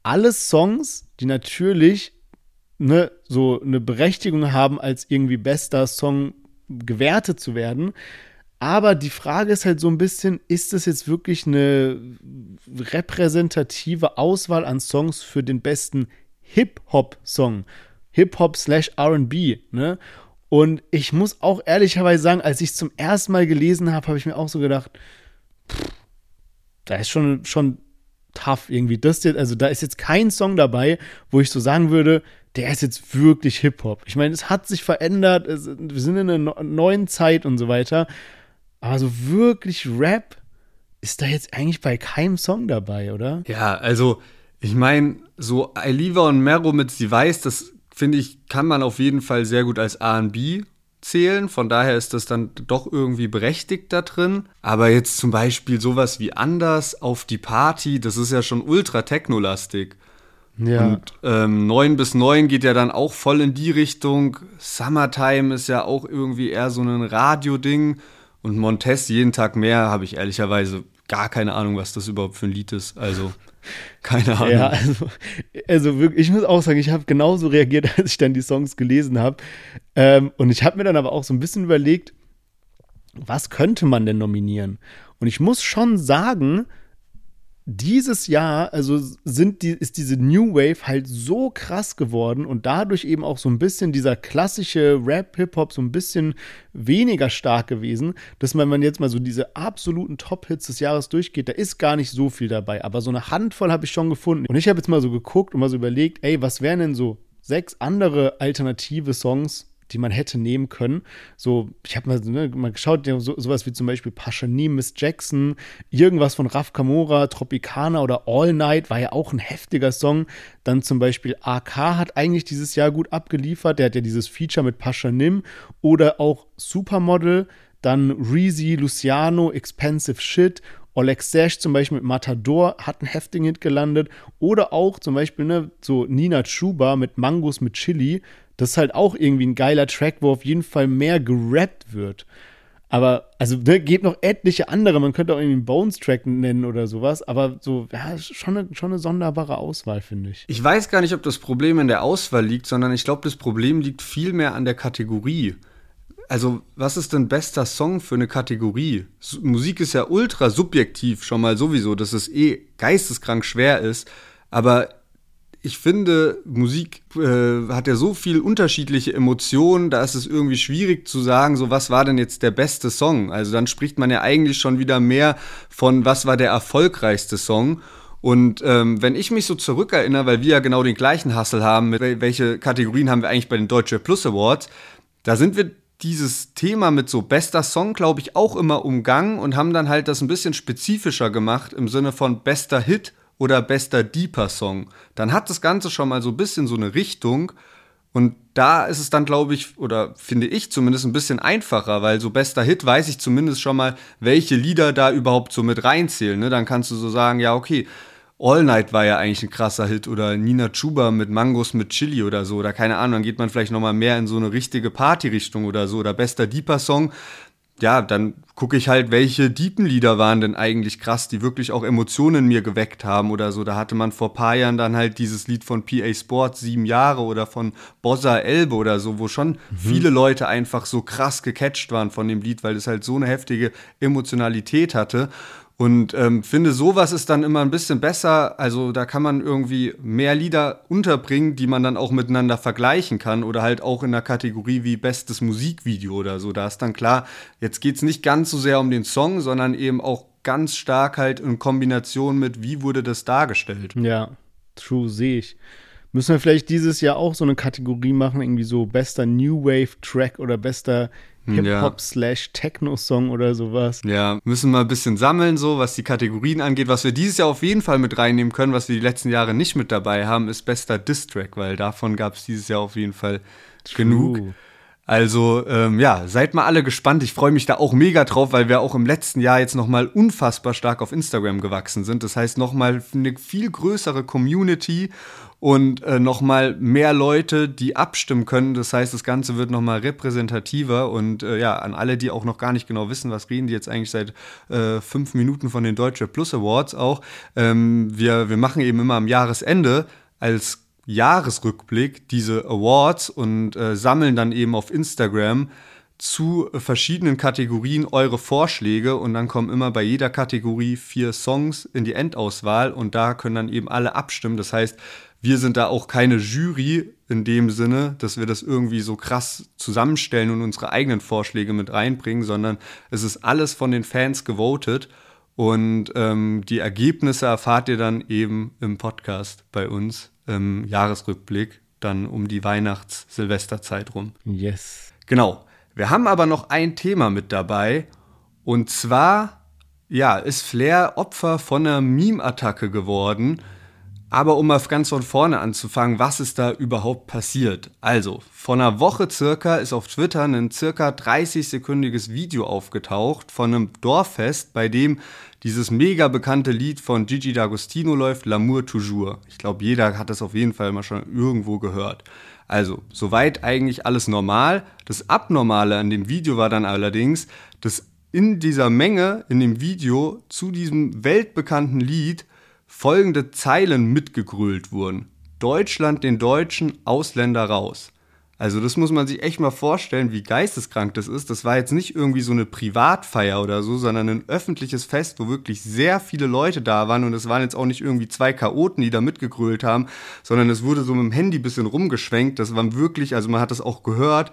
B: Alles Songs, die natürlich ne, so eine Berechtigung haben, als irgendwie bester Song gewertet zu werden. Aber die Frage ist halt so ein bisschen, ist das jetzt wirklich eine repräsentative Auswahl an Songs für den besten Hip-Hop-Song? Hip-Hop slash RB, ne? Und ich muss auch ehrlicherweise sagen, als ich es zum ersten Mal gelesen habe, habe ich mir auch so gedacht, pff, da ist schon, schon tough irgendwie. Das jetzt, also da ist jetzt kein Song dabei, wo ich so sagen würde, der ist jetzt wirklich Hip-Hop. Ich meine, es hat sich verändert, es, wir sind in einer neuen Zeit und so weiter. Aber so wirklich Rap ist da jetzt eigentlich bei keinem Song dabei, oder?
A: Ja, also ich meine, so Aliva und Mero mit Sie weiß, das finde ich, kann man auf jeden Fall sehr gut als RB zählen. Von daher ist das dann doch irgendwie berechtigt da drin. Aber jetzt zum Beispiel sowas wie Anders auf die Party, das ist ja schon ultra technolastig. Ja. Und ähm, 9 bis 9 geht ja dann auch voll in die Richtung. Summertime ist ja auch irgendwie eher so ein Radio-Ding. Und Montez jeden Tag mehr habe ich ehrlicherweise gar keine Ahnung, was das überhaupt für ein Lied ist. Also, keine Ahnung.
B: Ja, also, also wirklich, ich muss auch sagen, ich habe genauso reagiert, als ich dann die Songs gelesen habe. Ähm, und ich habe mir dann aber auch so ein bisschen überlegt, was könnte man denn nominieren? Und ich muss schon sagen, dieses Jahr, also sind die, ist diese New Wave halt so krass geworden und dadurch eben auch so ein bisschen dieser klassische Rap-Hip-Hop so ein bisschen weniger stark gewesen, dass man, wenn man jetzt mal so diese absoluten Top-Hits des Jahres durchgeht, da ist gar nicht so viel dabei. Aber so eine Handvoll habe ich schon gefunden. Und ich habe jetzt mal so geguckt und mal so überlegt, ey, was wären denn so sechs andere alternative Songs, die man hätte nehmen können. So, ich habe mal, ne, mal geschaut, so, sowas wie zum Beispiel Paschanim, Miss Jackson, irgendwas von Raf Kamora, Tropicana oder All Night war ja auch ein heftiger Song. Dann zum Beispiel AK hat eigentlich dieses Jahr gut abgeliefert. Der hat ja dieses Feature mit Paschanim oder auch Supermodel. Dann Reezy, Luciano, Expensive Shit Oleg Sash zum Beispiel mit Matador hat einen heftigen Hit gelandet. Oder auch zum Beispiel ne, so Nina Chuba mit Mangos mit Chili. Das ist halt auch irgendwie ein geiler Track, wo auf jeden Fall mehr gerappt wird. Aber, also, ne, gibt noch etliche andere. Man könnte auch irgendwie einen Bones-Track nennen oder sowas. Aber so, ja, schon eine, schon eine sonderbare Auswahl, finde ich.
A: Ich weiß gar nicht, ob das Problem in der Auswahl liegt, sondern ich glaube, das Problem liegt vielmehr an der Kategorie. Also, was ist denn bester Song für eine Kategorie? Musik ist ja ultra subjektiv schon mal sowieso, dass es eh geisteskrank schwer ist. Aber ich finde, Musik äh, hat ja so viel unterschiedliche Emotionen, da ist es irgendwie schwierig zu sagen, so was war denn jetzt der beste Song? Also dann spricht man ja eigentlich schon wieder mehr von, was war der erfolgreichste Song. Und ähm, wenn ich mich so zurückerinnere, weil wir ja genau den gleichen Hustle haben, mit welche Kategorien haben wir eigentlich bei den Deutsche Plus Awards, da sind wir dieses Thema mit so bester Song, glaube ich, auch immer umgangen und haben dann halt das ein bisschen spezifischer gemacht im Sinne von bester Hit oder bester Deeper Song. Dann hat das Ganze schon mal so ein bisschen so eine Richtung. Und da ist es dann, glaube ich, oder finde ich zumindest ein bisschen einfacher, weil so bester Hit weiß ich zumindest schon mal, welche Lieder da überhaupt so mit reinzählen. Ne? Dann kannst du so sagen, ja, okay, All Night war ja eigentlich ein krasser Hit oder Nina Chuba mit Mangos mit Chili oder so oder keine Ahnung, dann geht man vielleicht noch mal mehr in so eine richtige Partyrichtung oder so oder bester Deeper Song ja, dann gucke ich halt, welche Diepenlieder waren denn eigentlich krass, die wirklich auch Emotionen in mir geweckt haben oder so. Da hatte man vor paar Jahren dann halt dieses Lied von PA Sports, sieben Jahre oder von Bossa Elbe oder so, wo schon mhm. viele Leute einfach so krass gecatcht waren von dem Lied, weil es halt so eine heftige Emotionalität hatte. Und ähm, finde, sowas ist dann immer ein bisschen besser. Also da kann man irgendwie mehr Lieder unterbringen, die man dann auch miteinander vergleichen kann. Oder halt auch in der Kategorie wie bestes Musikvideo oder so. Da ist dann klar, jetzt geht es nicht ganz so sehr um den Song, sondern eben auch ganz stark halt in Kombination mit, wie wurde das dargestellt.
B: Ja, true, sehe ich. Müssen wir vielleicht dieses Jahr auch so eine Kategorie machen, irgendwie so bester New Wave Track oder bester Hip-Hop slash Techno-Song oder sowas.
A: Ja, müssen wir ein bisschen sammeln, so was die Kategorien angeht. Was wir dieses Jahr auf jeden Fall mit reinnehmen können, was wir die letzten Jahre nicht mit dabei haben, ist bester Distrack, weil davon gab es dieses Jahr auf jeden Fall True. genug. Also ähm, ja, seid mal alle gespannt. Ich freue mich da auch mega drauf, weil wir auch im letzten Jahr jetzt nochmal unfassbar stark auf Instagram gewachsen sind. Das heißt nochmal eine viel größere Community und äh, nochmal mehr Leute, die abstimmen können. Das heißt, das Ganze wird nochmal repräsentativer und äh, ja, an alle, die auch noch gar nicht genau wissen, was reden die jetzt eigentlich seit äh, fünf Minuten von den Deutsche Plus Awards auch. Ähm, wir, wir machen eben immer am Jahresende als Jahresrückblick diese Awards und äh, sammeln dann eben auf Instagram zu verschiedenen Kategorien eure Vorschläge und dann kommen immer bei jeder Kategorie vier Songs in die Endauswahl und da können dann eben alle abstimmen. Das heißt, wir sind da auch keine Jury in dem Sinne, dass wir das irgendwie so krass zusammenstellen und unsere eigenen Vorschläge mit reinbringen, sondern es ist alles von den Fans gewotet. Und ähm, die Ergebnisse erfahrt ihr dann eben im Podcast bei uns im Jahresrückblick, dann um die Weihnachts-Silvesterzeit rum.
B: Yes.
A: Genau. Wir haben aber noch ein Thema mit dabei. Und zwar, ja, ist Flair Opfer von einer Meme-Attacke geworden. Aber um mal ganz von vorne anzufangen, was ist da überhaupt passiert? Also, vor einer Woche circa ist auf Twitter ein circa 30-sekündiges Video aufgetaucht von einem Dorffest, bei dem dieses mega bekannte Lied von Gigi D'Agostino läuft, L'amour toujours. Ich glaube, jeder hat das auf jeden Fall mal schon irgendwo gehört. Also, soweit eigentlich alles normal. Das Abnormale an dem Video war dann allerdings, dass in dieser Menge, in dem Video zu diesem weltbekannten Lied folgende Zeilen mitgegrölt wurden. Deutschland den Deutschen, Ausländer raus. Also das muss man sich echt mal vorstellen, wie geisteskrank das ist. Das war jetzt nicht irgendwie so eine Privatfeier oder so, sondern ein öffentliches Fest, wo wirklich sehr viele Leute da waren und es waren jetzt auch nicht irgendwie zwei Chaoten, die da mitgegrölt haben, sondern es wurde so mit dem Handy ein bisschen rumgeschwenkt. Das waren wirklich, also man hat das auch gehört,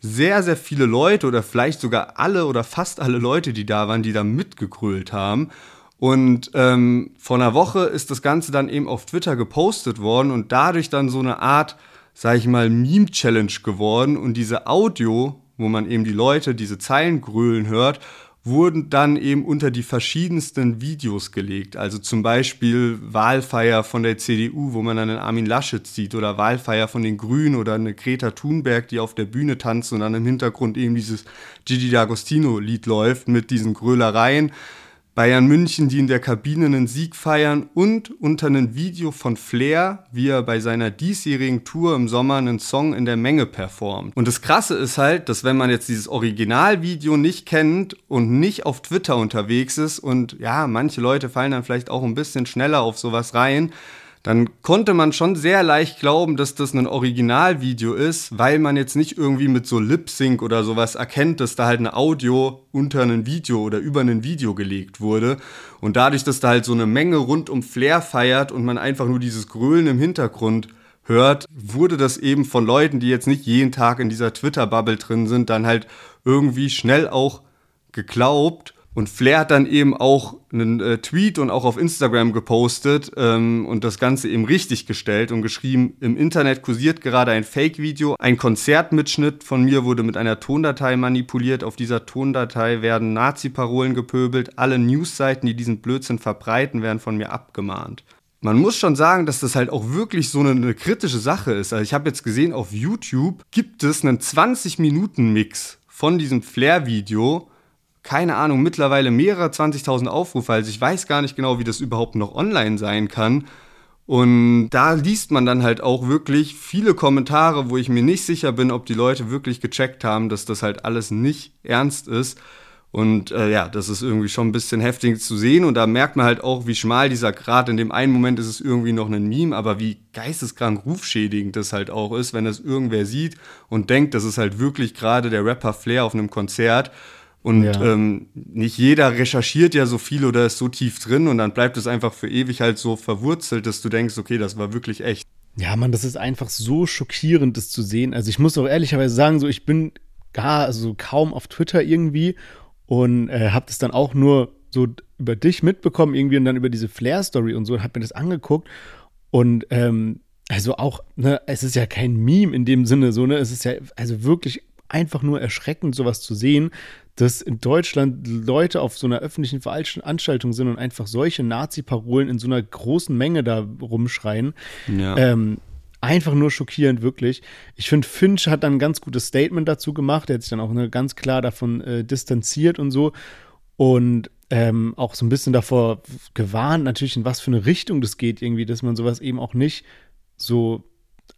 A: sehr, sehr viele Leute oder vielleicht sogar alle oder fast alle Leute, die da waren, die da mitgegrölt haben. Und ähm, vor einer Woche ist das Ganze dann eben auf Twitter gepostet worden und dadurch dann so eine Art, sag ich mal, Meme-Challenge geworden. Und diese Audio, wo man eben die Leute diese Zeilen grölen hört, wurden dann eben unter die verschiedensten Videos gelegt. Also zum Beispiel Wahlfeier von der CDU, wo man dann einen Armin Laschet sieht, oder Wahlfeier von den Grünen oder eine Greta Thunberg, die auf der Bühne tanzt und dann im Hintergrund eben dieses Gigi D'Agostino-Lied läuft mit diesen Grölereien. Bayern München, die in der Kabine einen Sieg feiern und unter einem Video von Flair, wie er bei seiner diesjährigen Tour im Sommer einen Song in der Menge performt. Und das Krasse ist halt, dass wenn man jetzt dieses Originalvideo nicht kennt und nicht auf Twitter unterwegs ist und ja, manche Leute fallen dann vielleicht auch ein bisschen schneller auf sowas rein, dann konnte man schon sehr leicht glauben, dass das ein Originalvideo ist, weil man jetzt nicht irgendwie mit so Lip-Sync oder sowas erkennt, dass da halt ein Audio unter ein Video oder über ein Video gelegt wurde. Und dadurch, dass da halt so eine Menge rund um Flair feiert und man einfach nur dieses Grölen im Hintergrund hört, wurde das eben von Leuten, die jetzt nicht jeden Tag in dieser Twitter-Bubble drin sind, dann halt irgendwie schnell auch geglaubt und Flair hat dann eben auch einen äh, Tweet und auch auf Instagram gepostet ähm, und das Ganze eben richtig gestellt und geschrieben, im Internet kursiert gerade ein Fake-Video. Ein Konzertmitschnitt von mir wurde mit einer Tondatei manipuliert. Auf dieser Tondatei werden Nazi-Parolen gepöbelt. Alle Newsseiten, die diesen Blödsinn verbreiten, werden von mir abgemahnt. Man muss schon sagen, dass das halt auch wirklich so eine, eine kritische Sache ist. Also ich habe jetzt gesehen, auf YouTube gibt es einen 20-Minuten-Mix von diesem Flair-Video keine Ahnung, mittlerweile mehrere 20.000 Aufrufe. Also ich weiß gar nicht genau, wie das überhaupt noch online sein kann. Und da liest man dann halt auch wirklich viele Kommentare, wo ich mir nicht sicher bin, ob die Leute wirklich gecheckt haben, dass das halt alles nicht ernst ist. Und äh, ja, das ist irgendwie schon ein bisschen heftig zu sehen. Und da merkt man halt auch, wie schmal dieser Grad, in dem einen Moment ist es irgendwie noch ein Meme, aber wie geisteskrank rufschädigend das halt auch ist, wenn das irgendwer sieht und denkt, das ist halt wirklich gerade der Rapper Flair auf einem Konzert. Und ja. ähm, nicht jeder recherchiert ja so viel oder ist so tief drin und dann bleibt es einfach für ewig halt so verwurzelt, dass du denkst, okay, das war wirklich echt.
B: Ja, man, das ist einfach so schockierend, das zu sehen. Also ich muss auch ehrlicherweise sagen, so ich bin gar, also kaum auf Twitter irgendwie und äh, habe das dann auch nur so über dich mitbekommen irgendwie und dann über diese Flair-Story und so und habe mir das angeguckt und ähm, also auch, ne, es ist ja kein Meme in dem Sinne, so, ne, es ist ja also wirklich einfach nur erschreckend, sowas zu sehen, dass in Deutschland Leute auf so einer öffentlichen Veranstaltung sind und einfach solche Nazi-Parolen in so einer großen Menge da rumschreien. Ja. Ähm, einfach nur schockierend, wirklich. Ich finde, Finch hat dann ein ganz gutes Statement dazu gemacht. Er hat sich dann auch ne, ganz klar davon äh, distanziert und so. Und ähm, auch so ein bisschen davor gewarnt, natürlich, in was für eine Richtung das geht, irgendwie, dass man sowas eben auch nicht so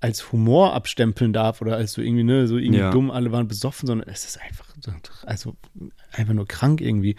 B: als Humor abstempeln darf oder als so irgendwie, ne, so irgendwie ja. dumm, alle waren besoffen, sondern es ist einfach, also einfach nur krank irgendwie.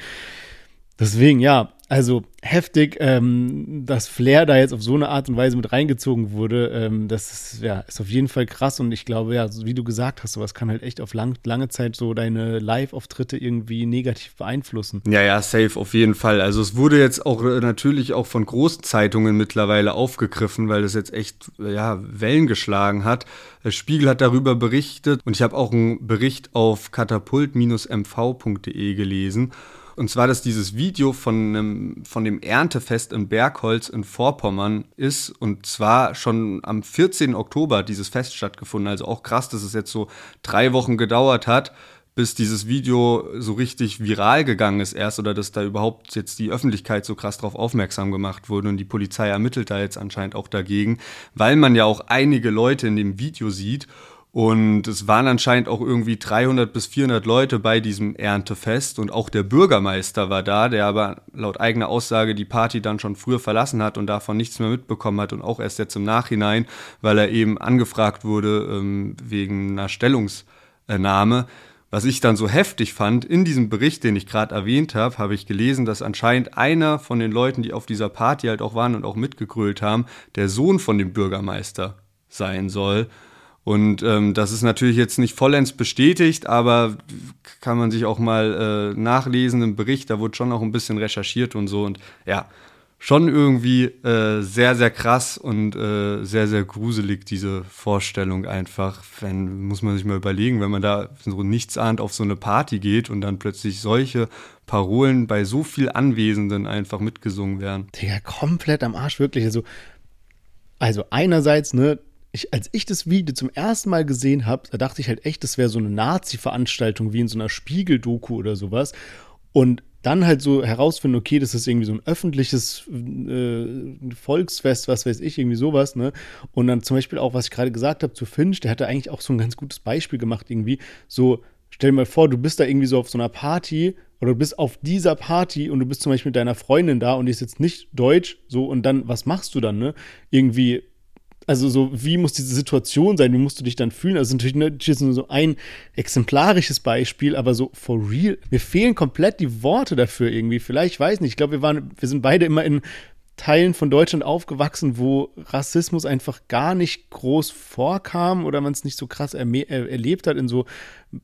B: Deswegen, ja, also heftig, ähm, dass Flair da jetzt auf so eine Art und Weise mit reingezogen wurde, ähm, das ist, ja, ist auf jeden Fall krass und ich glaube, ja, wie du gesagt hast, sowas kann halt echt auf lang, lange Zeit so deine Live-Auftritte irgendwie negativ beeinflussen.
A: Ja, ja, safe, auf jeden Fall. Also es wurde jetzt auch äh, natürlich auch von Großzeitungen mittlerweile aufgegriffen, weil das jetzt echt, ja, Wellen geschlagen hat. Der Spiegel hat darüber berichtet und ich habe auch einen Bericht auf katapult-mv.de gelesen. Und zwar, dass dieses Video von, einem, von dem Erntefest in Bergholz in Vorpommern ist. Und zwar schon am 14. Oktober dieses Fest stattgefunden. Also auch krass, dass es jetzt so drei Wochen gedauert hat, bis dieses Video so richtig viral gegangen ist erst oder dass da überhaupt jetzt die Öffentlichkeit so krass drauf aufmerksam gemacht wurde und die Polizei ermittelt da jetzt anscheinend auch dagegen, weil man ja auch einige Leute in dem Video sieht und es waren anscheinend auch irgendwie 300 bis 400 Leute bei diesem Erntefest und auch der Bürgermeister war da, der aber laut eigener Aussage die Party dann schon früher verlassen hat und davon nichts mehr mitbekommen hat und auch erst jetzt im Nachhinein, weil er eben angefragt wurde ähm, wegen einer Stellungsnahme. Was ich dann so heftig fand, in diesem Bericht, den ich gerade erwähnt habe, habe ich gelesen, dass anscheinend einer von den Leuten, die auf dieser Party halt auch waren und auch mitgegrölt haben, der Sohn von dem Bürgermeister sein soll. Und ähm, das ist natürlich jetzt nicht vollends bestätigt, aber kann man sich auch mal äh, nachlesen im Bericht. Da wurde schon auch ein bisschen recherchiert und so. Und ja, schon irgendwie äh, sehr, sehr krass und äh, sehr, sehr gruselig, diese Vorstellung einfach. Wenn, muss man sich mal überlegen, wenn man da so nichts ahnt auf so eine Party geht und dann plötzlich solche Parolen bei so viel Anwesenden einfach mitgesungen werden.
B: Digga, komplett am Arsch, wirklich. Also, also einerseits, ne, ich, als ich das Video zum ersten Mal gesehen habe, da dachte ich halt echt, das wäre so eine Nazi-Veranstaltung wie in so einer Spiegel-Doku oder sowas. Und dann halt so herausfinden, okay, das ist irgendwie so ein öffentliches äh, Volksfest, was weiß ich, irgendwie sowas, ne? Und dann zum Beispiel auch, was ich gerade gesagt habe zu Finch, der hatte eigentlich auch so ein ganz gutes Beispiel gemacht, irgendwie. So, stell dir mal vor, du bist da irgendwie so auf so einer Party oder du bist auf dieser Party und du bist zum Beispiel mit deiner Freundin da und die ist jetzt nicht deutsch, so, und dann, was machst du dann, ne? Irgendwie also so, wie muss diese Situation sein? Wie musst du dich dann fühlen? Also natürlich, natürlich nur so ein exemplarisches Beispiel, aber so for real. Mir fehlen komplett die Worte dafür irgendwie. Vielleicht, weiß nicht. Ich glaube, wir waren, wir sind beide immer in Teilen von Deutschland aufgewachsen, wo Rassismus einfach gar nicht groß vorkam oder man es nicht so krass erlebt hat in so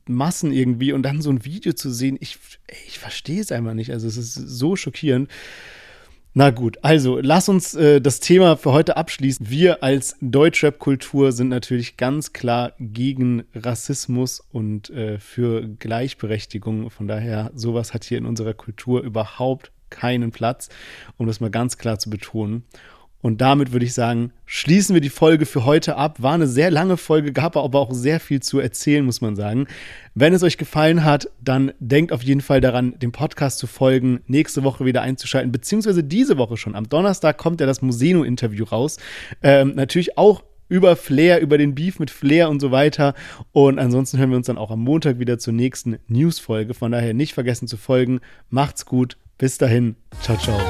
B: Massen irgendwie und dann so ein Video zu sehen, ich, ich verstehe es einfach nicht. Also es ist so schockierend. Na gut, also lass uns äh, das Thema für heute abschließen. Wir als Deutschrap-Kultur sind natürlich ganz klar gegen Rassismus und äh, für Gleichberechtigung. Von daher, sowas hat hier in unserer Kultur überhaupt keinen Platz, um das mal ganz klar zu betonen. Und damit würde ich sagen, schließen wir die Folge für heute ab. War eine sehr lange Folge, gab aber auch sehr viel zu erzählen, muss man sagen. Wenn es euch gefallen hat, dann denkt auf jeden Fall daran, dem Podcast zu folgen, nächste Woche wieder einzuschalten, beziehungsweise diese Woche schon. Am Donnerstag kommt ja das Museno-Interview raus. Ähm, natürlich auch über Flair, über den Beef mit Flair und so weiter. Und ansonsten hören wir uns dann auch am Montag wieder zur nächsten News-Folge. Von daher nicht vergessen zu folgen. Macht's gut. Bis dahin. Ciao, ciao.